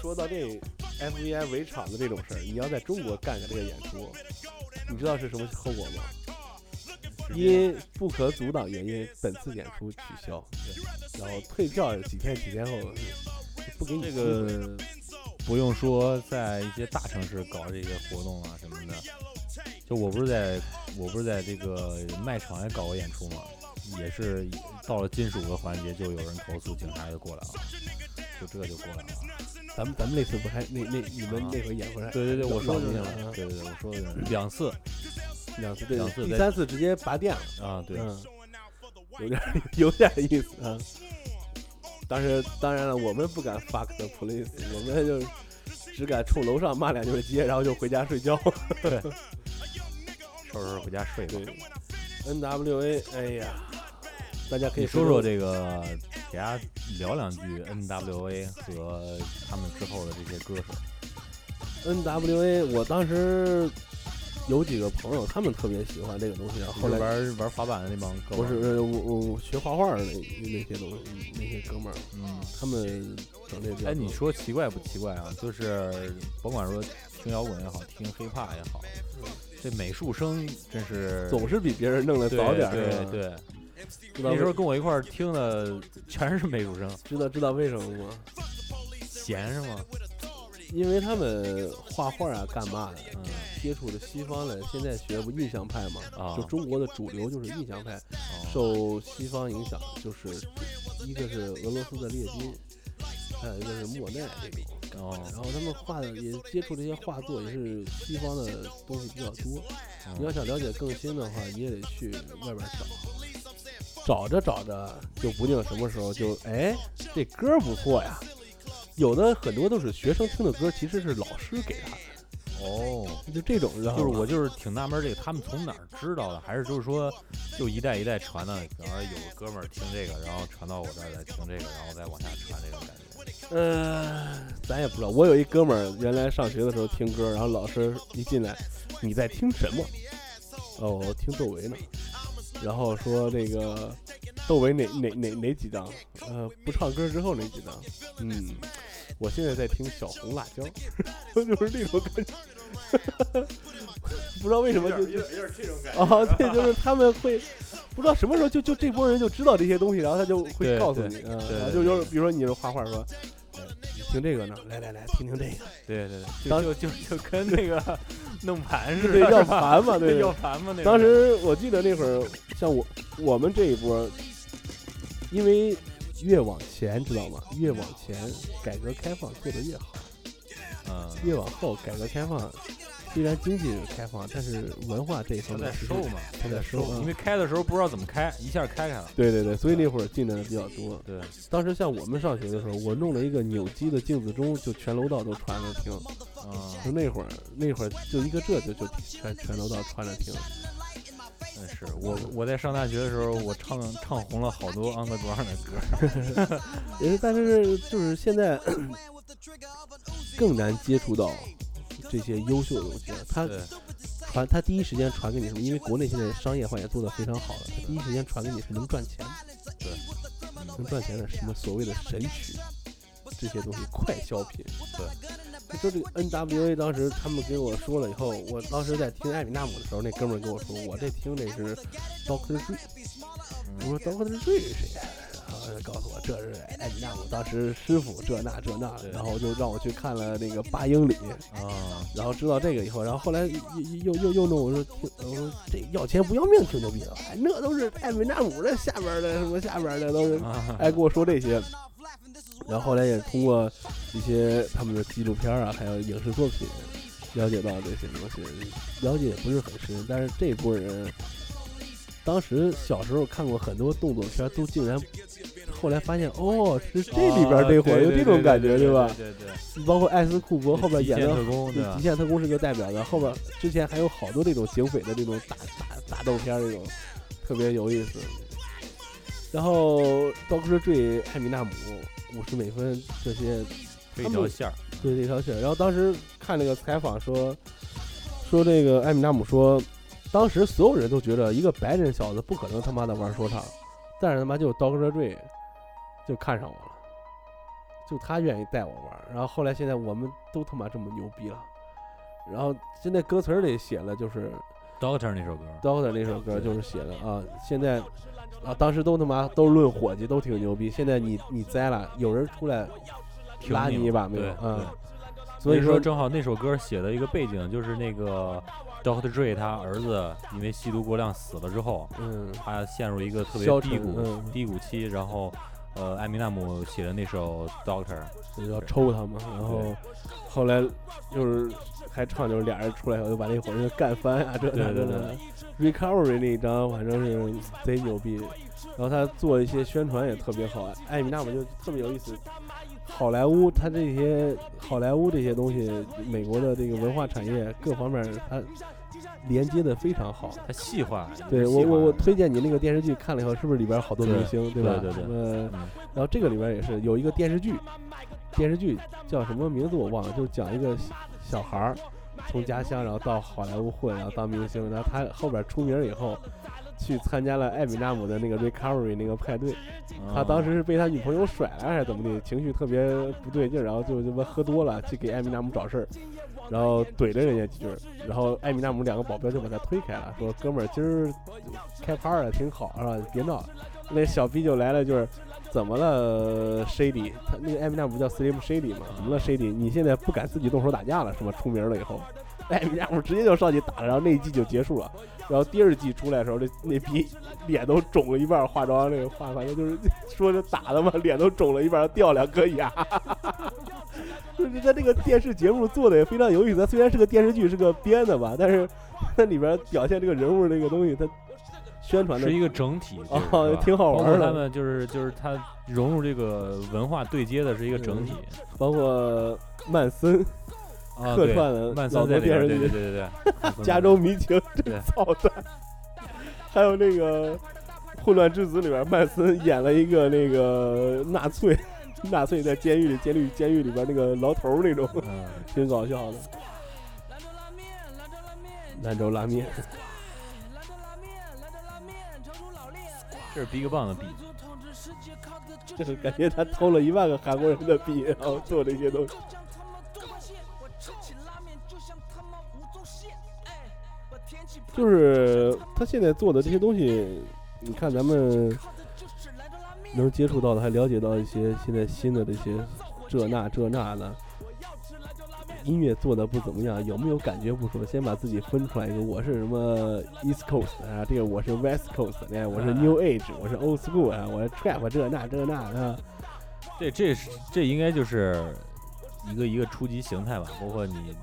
Speaker 1: 说到这 FBI 围场的这种事儿，你要在中国干下这个演出，你知道是什么后果吗？因不可阻挡原因，本次演出取消，然后退票几天几天后不给你
Speaker 4: 这个不用说，在一些大城市搞这些活动啊什么的，就我不是在我不是在这个卖场也搞过演出嘛，也是到了金属的环节，就有人投诉，警察就过来了，就这就过来了。
Speaker 1: 咱们咱们那次不还那那你们那回演回来？
Speaker 4: 对对对，我说的对对对，我说的是两次
Speaker 1: 两次对
Speaker 4: 两次在
Speaker 1: 第三次直接拔电了，
Speaker 4: 啊，对，
Speaker 1: 嗯，有点有点意思啊。当时当然了，我们不敢 fuck the police，我们就只敢冲楼上骂两句街，然后就回家睡觉。[LAUGHS]
Speaker 4: 收拾收拾回家睡吧。
Speaker 1: 对，NWA，哎呀，大家可以
Speaker 4: 说说这个，给大家聊两句 NWA 和他们之后的这些歌手。
Speaker 1: NWA，我当时有几个朋友，他们特别喜欢这个东西，然后后来
Speaker 4: 玩玩滑板的那帮哥
Speaker 1: 不
Speaker 4: 们儿，
Speaker 1: 是我我学画画的那那些东西，那些哥们儿，
Speaker 4: 嗯，
Speaker 1: 他们整这个
Speaker 4: 哎，你说奇怪不奇怪啊？就是甭管说听摇滚也好，听 hiphop 也好，这美术生真是
Speaker 1: 总是比别人弄得早点
Speaker 4: 对对，
Speaker 1: 知道
Speaker 4: 那时候跟我一块儿听的全是美术生，
Speaker 1: 知道知道为什么吗？
Speaker 4: 闲是吗？
Speaker 1: 因为他们画画啊，干嘛的，
Speaker 4: 嗯
Speaker 1: 接触的西方的，现在学不印象派嘛，
Speaker 4: 啊
Speaker 1: 就中国的主流就是印象派，
Speaker 4: 哦
Speaker 1: 受西方影响，就是一个是俄罗斯的列宾，还有一个是莫奈这种。
Speaker 4: 哦
Speaker 1: 然后他们画的也接触这些画作，也是西方的东西比较多。你要想了解更新的话，你也得去外边找。找着找着，就不定什么时候就哎，这歌不错呀。有的很多都是学生听的歌，其实是老师给他的，
Speaker 4: 哦，
Speaker 1: 就这种，
Speaker 4: 就是我就是挺纳闷，这个他们从哪儿知道的？还是就是说，就一代一代传的？比方说有个哥们儿听这个，然后传到我这儿来听这个，然后再往下传这种感觉。
Speaker 1: 呃，咱也不知道。我有一哥们儿，原来上学的时候听歌，然后老师一进来，你在听什么？哦，我听窦唯呢。然后说那个窦唯哪哪哪哪几张？呃，不唱歌之后哪几张？嗯，我现在在听小红辣椒，[LAUGHS] 就是那种感觉。[LAUGHS] 不知道为什么就就
Speaker 4: 点这种感
Speaker 1: 啊，[LAUGHS] 对，就是他们会不知道什么时候就就这波人就知道这些东西，然后他就会告诉你，嗯，然后就就是比如说你是画画说，听这个呢，来来来，听听这个，
Speaker 4: 对对对，
Speaker 1: 当
Speaker 4: 就就就就跟那个 [LAUGHS] 弄盘似
Speaker 1: 对，
Speaker 4: 的，
Speaker 1: 要盘嘛，[LAUGHS] 对。
Speaker 4: 要盘嘛那。
Speaker 1: 当时我记得那会儿，像我我们这一波，因为越往前知道吗？越往前改革开放做得越好，
Speaker 4: 嗯，
Speaker 1: 越往后改革开放虽然经济开放，但是文化这一方面
Speaker 4: 收嘛，
Speaker 1: 他在收啊
Speaker 4: 因为开的时候不知道怎么开，一下开开了。
Speaker 1: 对对对，所以那会儿进来的比较多。
Speaker 4: 对，
Speaker 1: 当时像我们上学的时候，我弄了一个扭机的镜子钟，就全楼道都传着听。
Speaker 4: 啊，
Speaker 1: 就那会儿，那会儿就一个这就就全全楼道传着听。
Speaker 4: 那是我我在上大学的时候，我唱唱红了好多 underground 的歌。[LAUGHS]
Speaker 1: 也是，但是就是现在 [COUGHS] 更难接触到这些优秀的东西。他，传，他第一时间传给你什么？因为国内现在商业化也做得非常好了，他第一时间传给你是能赚钱的，
Speaker 4: 对，
Speaker 1: 能赚钱的什么所谓的神曲，这些东西快消品。
Speaker 4: 对，
Speaker 1: 就说这个 N.W.A. 当时他们给我说了以后，我当时在听艾米纳姆的时候，那哥们儿跟我说，我这听这是 Doctor Dre。我说 Doctor Dre 是谁呀？然后告诉我这是艾米纳姆当时师傅这那这那的，然后就让我去看了那个八英里，
Speaker 4: 啊，
Speaker 1: 然后知道这个以后，然后后来又又又又弄我说听，我说这要钱不要命挺牛逼的，哎，那都是艾米纳姆的下边的什么下边的都是
Speaker 4: 啊
Speaker 1: 爱跟我说这些。然后后来也通过一些他们的纪录片啊，还有影视作品，了解到这些东西，了解也不是很深。但是这波人，当时小时候看过很多动作片，都竟然后来发现，哦，是这里边这会儿有这种感觉，
Speaker 4: 对
Speaker 1: 吧？
Speaker 4: 对对，
Speaker 1: 包括艾斯库伯后边演的
Speaker 4: 极限特工对吧
Speaker 1: 极限特工是个代表的，后边之前还有好多这种警匪的这种打打打斗片儿这种，特别有意思。然后刀客坠艾米纳姆五十美分这些
Speaker 4: 这一条线儿，
Speaker 1: 对这条线儿。然后当时看那个采访说，说这个艾米纳姆说，当时所有人都觉得一个白人小子不可能他妈的玩说唱，但是他妈就刀客坠就看上我了，就他愿意带我玩。然后后来现在我们都他妈这么牛逼了。然后现在歌词里写了就是
Speaker 4: Doctor 那首歌
Speaker 1: ，Doctor 那首歌就是写的啊，现在啊当时都他妈都论伙计都挺牛逼，现在你你栽了，有人出来
Speaker 4: 挺
Speaker 1: 拉你一把没有
Speaker 4: 对？
Speaker 1: 嗯，所以说
Speaker 4: 正好那首歌写的一个背景就是那个 Doctor Dre 他儿子因为吸毒过量死了之后，
Speaker 1: 嗯
Speaker 4: 他陷入一个特别低谷、
Speaker 1: 嗯
Speaker 4: 低谷期，然后呃，艾米纳姆写的那首 Doctor，
Speaker 1: 就要抽他嘛，然后后来就是还唱就是俩人出来以后就把那伙人干翻啊，这那
Speaker 4: 对对
Speaker 1: 这那。Recovery 那一张反正是贼牛逼，然后他做一些宣传也特别好，艾米纳姆就特别有意思。好莱坞他这些好莱坞这些东西，美国的这个文化产业各方面它连接的非常好。
Speaker 4: 他细化，
Speaker 1: 对我我我推荐你那个电视剧看了以后，是不是里边好多明星，
Speaker 4: 对吧？对
Speaker 1: 对
Speaker 4: 嗯
Speaker 1: 然后这个里边也是有一个电视剧，电视剧叫什么名字我忘了，就是讲一个小小孩儿从家乡然后到好莱坞混，然后当明星，然后他后边出名以后。去参加了艾米纳姆的那个 Recovery 那个派对，他当时是被他女朋友甩了还是怎么的，情绪特别不对劲，然后就他妈喝多了去给艾米纳姆找事儿，然后怼了人家几句，然后艾米纳姆两个保镖就把他推开了，说哥们儿今儿开趴儿了挺好是吧？别闹。那小 B 就来了句儿，怎么了，Shady？他那个艾米纳姆叫 Slim Shady 嘛？怎么了，Shady？你现在不敢自己动手打架了是吧？出名了以后，[LAUGHS] 艾米纳姆直接就上去打了，然后那一季就结束了。然后第二季出来的时候，那那逼脸都肿了一半，化妆那个化，反正就是 [LAUGHS] 说是打的嘛，脸都肿了一半儿，掉两颗牙。[LAUGHS] 就是他这个电视节目做的也非常有意思，它虽然是个电视剧，是个编的吧，但是它里边表现这个人物这个东西，它宣传的
Speaker 4: 是一个整体，
Speaker 1: 挺好玩的
Speaker 4: 他们就是就是他融入这个文化对接的是一个整体
Speaker 1: 包括曼森客串的
Speaker 4: 曼
Speaker 1: 老多
Speaker 4: 森在，
Speaker 1: 电视剧
Speaker 4: 对对对。[LAUGHS]
Speaker 1: 加州迷情这操蛋，还有那个《混乱之子》里边，曼森演了一个那个纳粹，纳粹在监狱里，监狱监狱里边那个牢头儿那种，
Speaker 4: 嗯，[LAUGHS]
Speaker 1: 挺搞笑的。兰州拉面，
Speaker 4: 这是 Big Bang 的 B，
Speaker 1: 就是感觉他偷了一万个韩国人的币，然后做这些东西。就是他现在做的这些东西，你看咱们能接触到的，还了解到一些现在新的这些这那这那的，音乐做的不怎么样，有没有感觉不说，先把自己分出来一个，我是什么 East Coast 啊，这个我是 West Coast，哎，我是 New Age，我是 Old School 啊，我是 Trap 这那这那的，
Speaker 4: 这这是这应该就是一个一个初级形态吧，包括你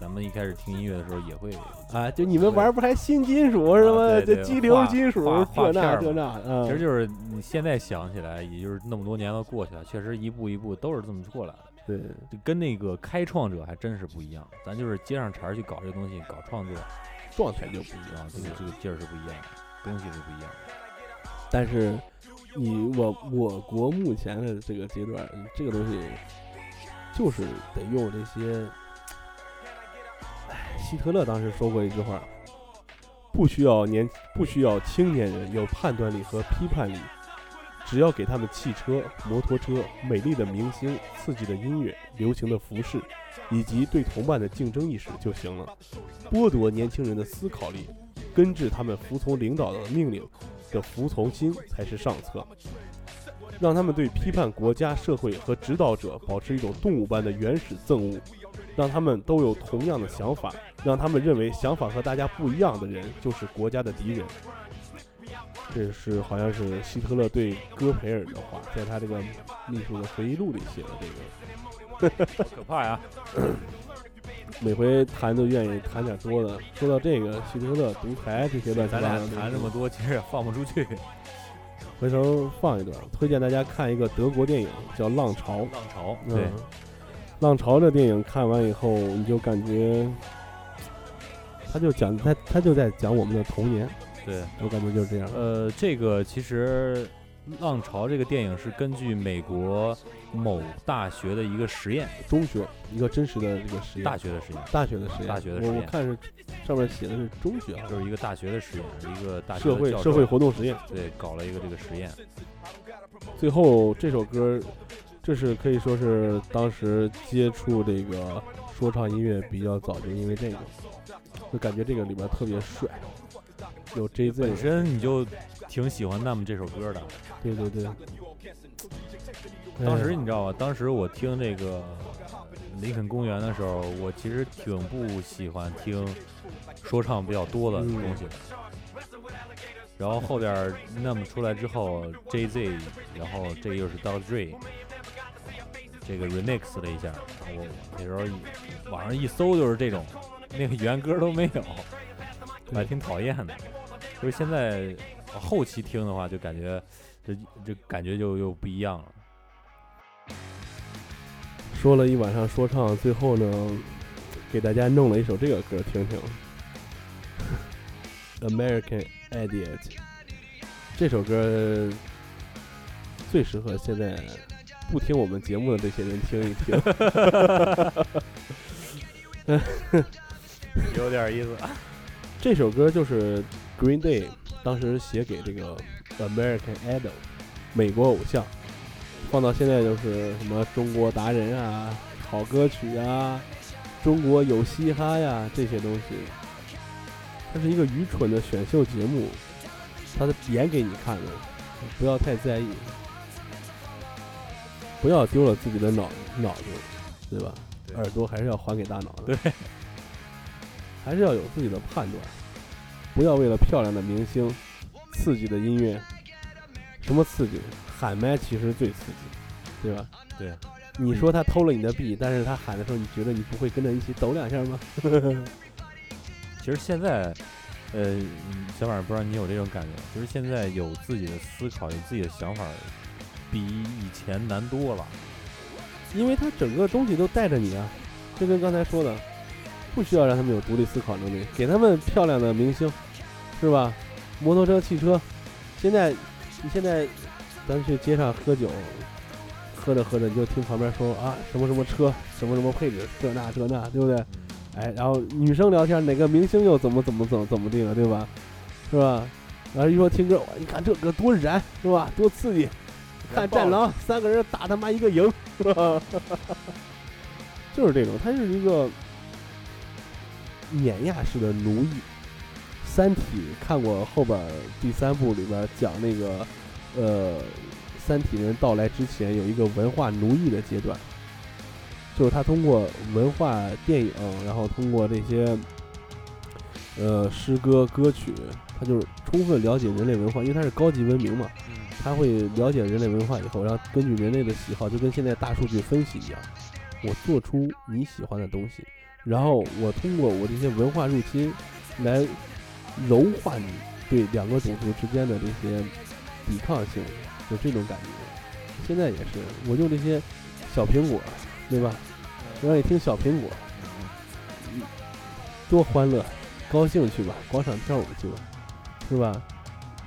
Speaker 4: 咱们一开始听音乐的时候也会
Speaker 1: 啊，就你们玩不还新金属是吗？
Speaker 4: 对对
Speaker 1: 这激流金属这那
Speaker 4: 片儿嘛
Speaker 1: 这那啊，
Speaker 4: 其实就是你现在想起来，也就是那么多年都过去了，确实一步一步都是这么过来的。
Speaker 1: 对，
Speaker 4: 就跟那个开创者还真是不一样，咱就是接上茬去搞这个东西，搞创作
Speaker 1: 状态就不一样
Speaker 4: 啊，。这个这个劲儿是不一样的，东西是不一样的。
Speaker 1: 但是你我我国目前的这个阶段，这个东西就是得用这些。希特勒当时说过一句话：不需要年不需要青年人有判断力和批判力，只要给他们汽车、摩托车、美丽的明星、刺激的音乐、流行的服饰，以及对同伴的竞争意识就行了。剥夺年轻人的思考力，根治他们服从领导的命令的服从心才是上策。让他们对批判国家、社会和指导者保持一种动物般的原始憎恶，让他们都有同样的想法，让他们认为想法和大家不一样的人就是国家的敌人。这是好像是希特勒对戈培尔的话，在他这个秘书的回忆录里写的这个。
Speaker 4: 好可怕呀！
Speaker 1: 每回谈都愿意谈点多的。说到这个希特勒独裁这些乱七八糟的东西，
Speaker 4: 谈这么多，其实也放不出去。
Speaker 1: 回头放一段，推荐大家看一个德国电影叫《浪潮》。
Speaker 4: 浪潮，
Speaker 1: 嗯
Speaker 4: 对，
Speaker 1: 浪潮这电影看完以后，你就感觉，他就讲他他就在讲我们的童年，
Speaker 4: 对，
Speaker 1: 我感觉就是这样。
Speaker 4: 呃，这个其实《浪潮》这个电影是根据美国某大学的一个实验，
Speaker 1: 中学一个真实的这个实验，
Speaker 4: 大学的实验，
Speaker 1: 大学的实验，
Speaker 4: 大学的实验
Speaker 1: 我我看是上面写的是中学啊，
Speaker 4: 就是一个大学的实验，一个大学
Speaker 1: 社会社会活动实验。
Speaker 4: 对搞了一个这个实验，
Speaker 1: 最后这首歌，这是可以说是当时接触这个说唱音乐比较早，就因为这个，就感觉这个里边特别帅，有 JZ
Speaker 4: 本
Speaker 1: Z，
Speaker 4: 身你就挺喜欢那么这首歌的。
Speaker 1: 对对对。
Speaker 4: 当时
Speaker 1: 哎
Speaker 4: 你知道吧？当时我听这个林肯公园的时候，我其实挺不喜欢听说唱比较多的
Speaker 1: 嗯
Speaker 4: 东西的。然后后边儿那么出来之后，J Z，然后这又是 Dr. Dre，这个 remix 了一下，然后我那时候一网上一搜就是这种，那个原歌都没有，还挺讨厌的。就是现在后期听的话，就感觉这这感觉就又不一样了。
Speaker 1: 说了一晚上说唱，最后呢，给大家弄了一首这个歌听听，《American Idiot》。这首歌最适合现在不听我们节目的这些人听一听。[LAUGHS]
Speaker 4: 有点意思。[LAUGHS]
Speaker 1: 这首歌就是 Green Day 当时写给这个 American Idol 美国偶像，放到现在就是什么中国达人啊、好歌曲啊、中国有嘻哈呀这些东西。它是一个愚蠢的选秀节目，它是演给你看的，不要太在意。不要丢了自己的脑脑子，对吧？
Speaker 4: 对
Speaker 1: 耳朵还是要还给大脑的，
Speaker 4: 对，
Speaker 1: 还是要有自己的判断，不要为了漂亮的明星、刺激的音乐，什么刺激？喊麦其实最刺激，对吧？
Speaker 4: 对，
Speaker 1: 你说他偷了你的币，但是他喊的时候，你觉得你不会跟着一起抖两下吗？[LAUGHS]
Speaker 4: 其实现在，呃，嗯小马不知道你有这种感觉吗，就是现在有自己的思考，有自己的想法，比以前难多了。
Speaker 1: 因为他整个东西都带着你啊，就跟刚才说的，不需要让他们有独立思考能力，给他们漂亮的明星，是吧？摩托车、汽车，现在你现在咱去街上喝酒，喝着喝着你就听旁边说啊什么什么车，什么什么配置，这那这那，对不对？哎，然后女生聊天，哪个明星又怎么怎么怎么怎么地了，对吧？是吧？然后一说听歌，哇，你看这歌多燃，是吧？多刺激！看《战狼》，三个人打他妈一个赢，是吧？就是这种，它是一个碾压式的奴役。《三体》看过后边第三部里边讲那个，呃，三体人到来之前有一个文化奴役的阶段，就是他通过文化电影，然后通过这些，呃，诗歌歌曲，他就是充分了解人类文化，因为他是高级文明嘛，他会了解人类文化以后，然后根据人类的喜好，就跟现在大数据分析一样，我做出你喜欢的东西，然后我通过我这些文化入侵来柔化你对两个种族之间的这些抵抗性，就这种感觉。现在也是，我用这些小苹果，对吧？我让你听小苹果，嗯多欢乐，高兴去吧，广场跳舞去吧，是吧？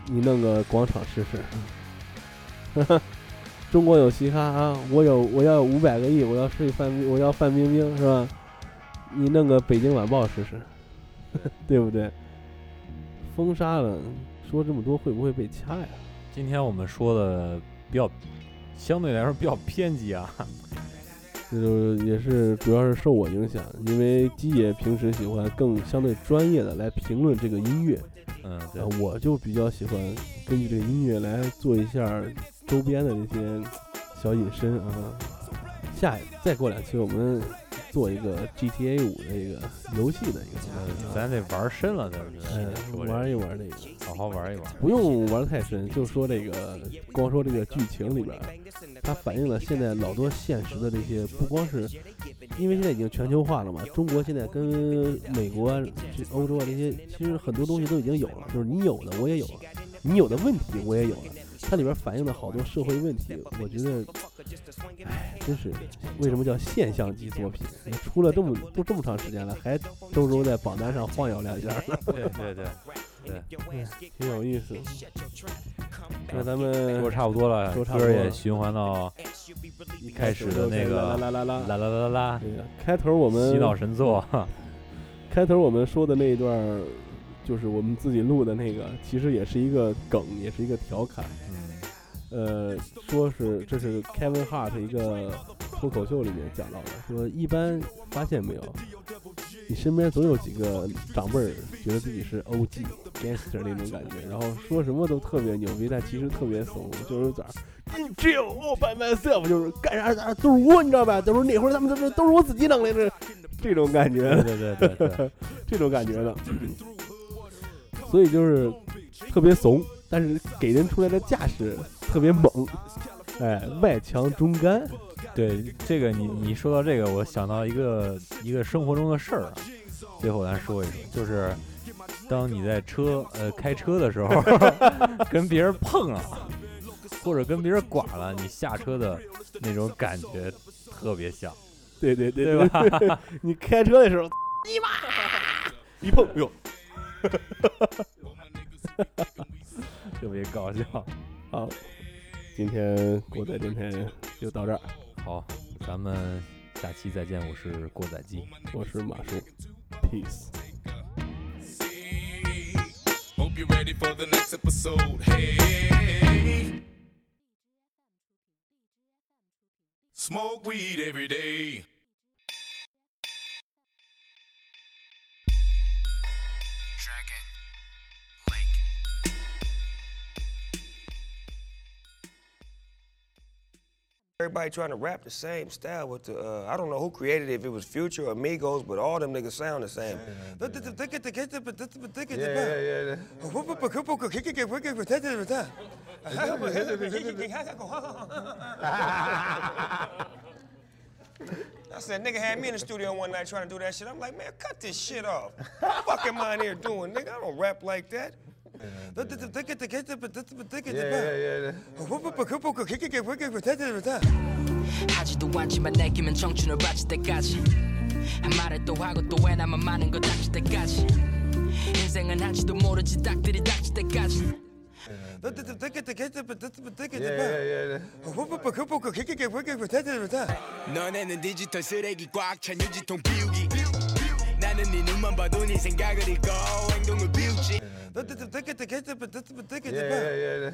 Speaker 1: 你弄个广场试试。[LAUGHS] 中国有嘻哈啊，我有我要有五百个亿，我要睡范冰，我要范冰冰是吧？你弄个北京晚报试试，[LAUGHS] 对不对？封杀了，说这么多会不会被掐呀？
Speaker 4: 今天我们说的比较，相对来说比较偏激啊。
Speaker 1: 这就是也是主要是受我影响，因为基爷平时喜欢更相对专业的来评论这个音乐，
Speaker 4: 嗯，对
Speaker 1: 啊，，我就比较喜欢根据这个音乐来做一下周边的这些小隐身啊。下再过两期我们做一个 GTA 五的一个游戏的一个
Speaker 4: 咱得玩深了，咱
Speaker 1: 哎
Speaker 4: 们说这
Speaker 1: 玩一玩这个，
Speaker 4: 好好玩一玩。
Speaker 1: 不用玩得太深，就说这个，光说这个剧情里边，它反映了现在老多现实的这些，不光是因为现在已经全球化了嘛，中国现在跟美国啊、这欧洲啊这些，其实很多东西都已经有了，就是你有的我也有了，你有的问题我也有了，它里边反映了好多社会问题，我觉得，哎，真是为什么叫现象级作品？出了这么都这么长时间了，还周周在榜单上晃悠两下呢。
Speaker 4: 对对对，
Speaker 1: 挺有意思。那咱们
Speaker 4: 说差不多了，歌也循环到
Speaker 1: 一
Speaker 4: 开始的那个
Speaker 1: 啦啦啦啦
Speaker 4: 啦啦啦啦，
Speaker 1: 开头我们
Speaker 4: 洗脑神作，[LAUGHS]
Speaker 1: 开头我们说的那一段儿，就是我们自己录的那个，其实也是一个梗，也是一个调侃。
Speaker 4: 嗯，
Speaker 1: 呃，说是这是 Kevin Hart 一个脱口秀里面讲到的，说一般发现没有，你身边总有几个长辈儿觉得自己是 OG gangster [LAUGHS] 那种感觉，然后说什么都特别牛逼，但其实特别怂，就是咋，chill all by myself，就是干啥啥都是我，你知道吧？都是那会儿他们都是都是我自己弄的，这这种感觉，
Speaker 4: 对对对对，[LAUGHS]
Speaker 1: 这种感觉的，所以就是特别怂，但是给人出来的架势特别猛，哎，外强中干，
Speaker 4: 对这个你你说到这个，我想到一个一个生活中的事儿啊，最后咱说一说，就是当你在车呃开车的时候，[LAUGHS] 跟别人碰了，或者跟别人剐了，你下车的那种感觉特别像，
Speaker 1: 对对对
Speaker 4: 对吧？
Speaker 1: 你开车的时候，[LAUGHS] 你妈！一碰，哟，
Speaker 4: 特别搞笑。
Speaker 1: 好，今天国仔电台就到这儿，
Speaker 4: 好，咱们下期再见，我是过载机。
Speaker 1: 我是马叔，peace。
Speaker 5: Hope you're ready for the next episode. Hey. Smoke weed every day.
Speaker 6: Everybody trying to rap the same style with the, uh, I don't know who created it, if it was Future or Amigos, but all them niggas sound the same. Yeah, yeah, I said, nigga had me in the studio one night trying to do that shit. I'm like, man, cut this shit off. What fucking mind here doing, nigga? I don't rap like that.
Speaker 7: 하지도 않지만 내기면 청춘을 바칠 때까지 한말을 또 하고 또 왜나만 많은 거 닥칠 때까지 인생은 할지도 모르지 딱들이 닥칠 때까지
Speaker 8: 너네는 디지털 쓰레기 꽉찬 유지통 비우기 나는 네 눈만 봐도 네 생각을 읽고 행동을 비웃지
Speaker 9: 예예예예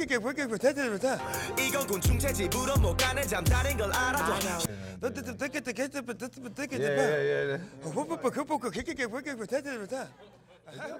Speaker 9: 뺏길게 뺏길게 대대 대대 이건 곤충 채집으로 못 가는 잠
Speaker 8: 다른 걸 알아도 너때때 뺏겼다 개때때 때때 뺏겼다 예예예 호뽀뽀 호뽀뽀 뺏길게 뺏길게 대대 대대 해야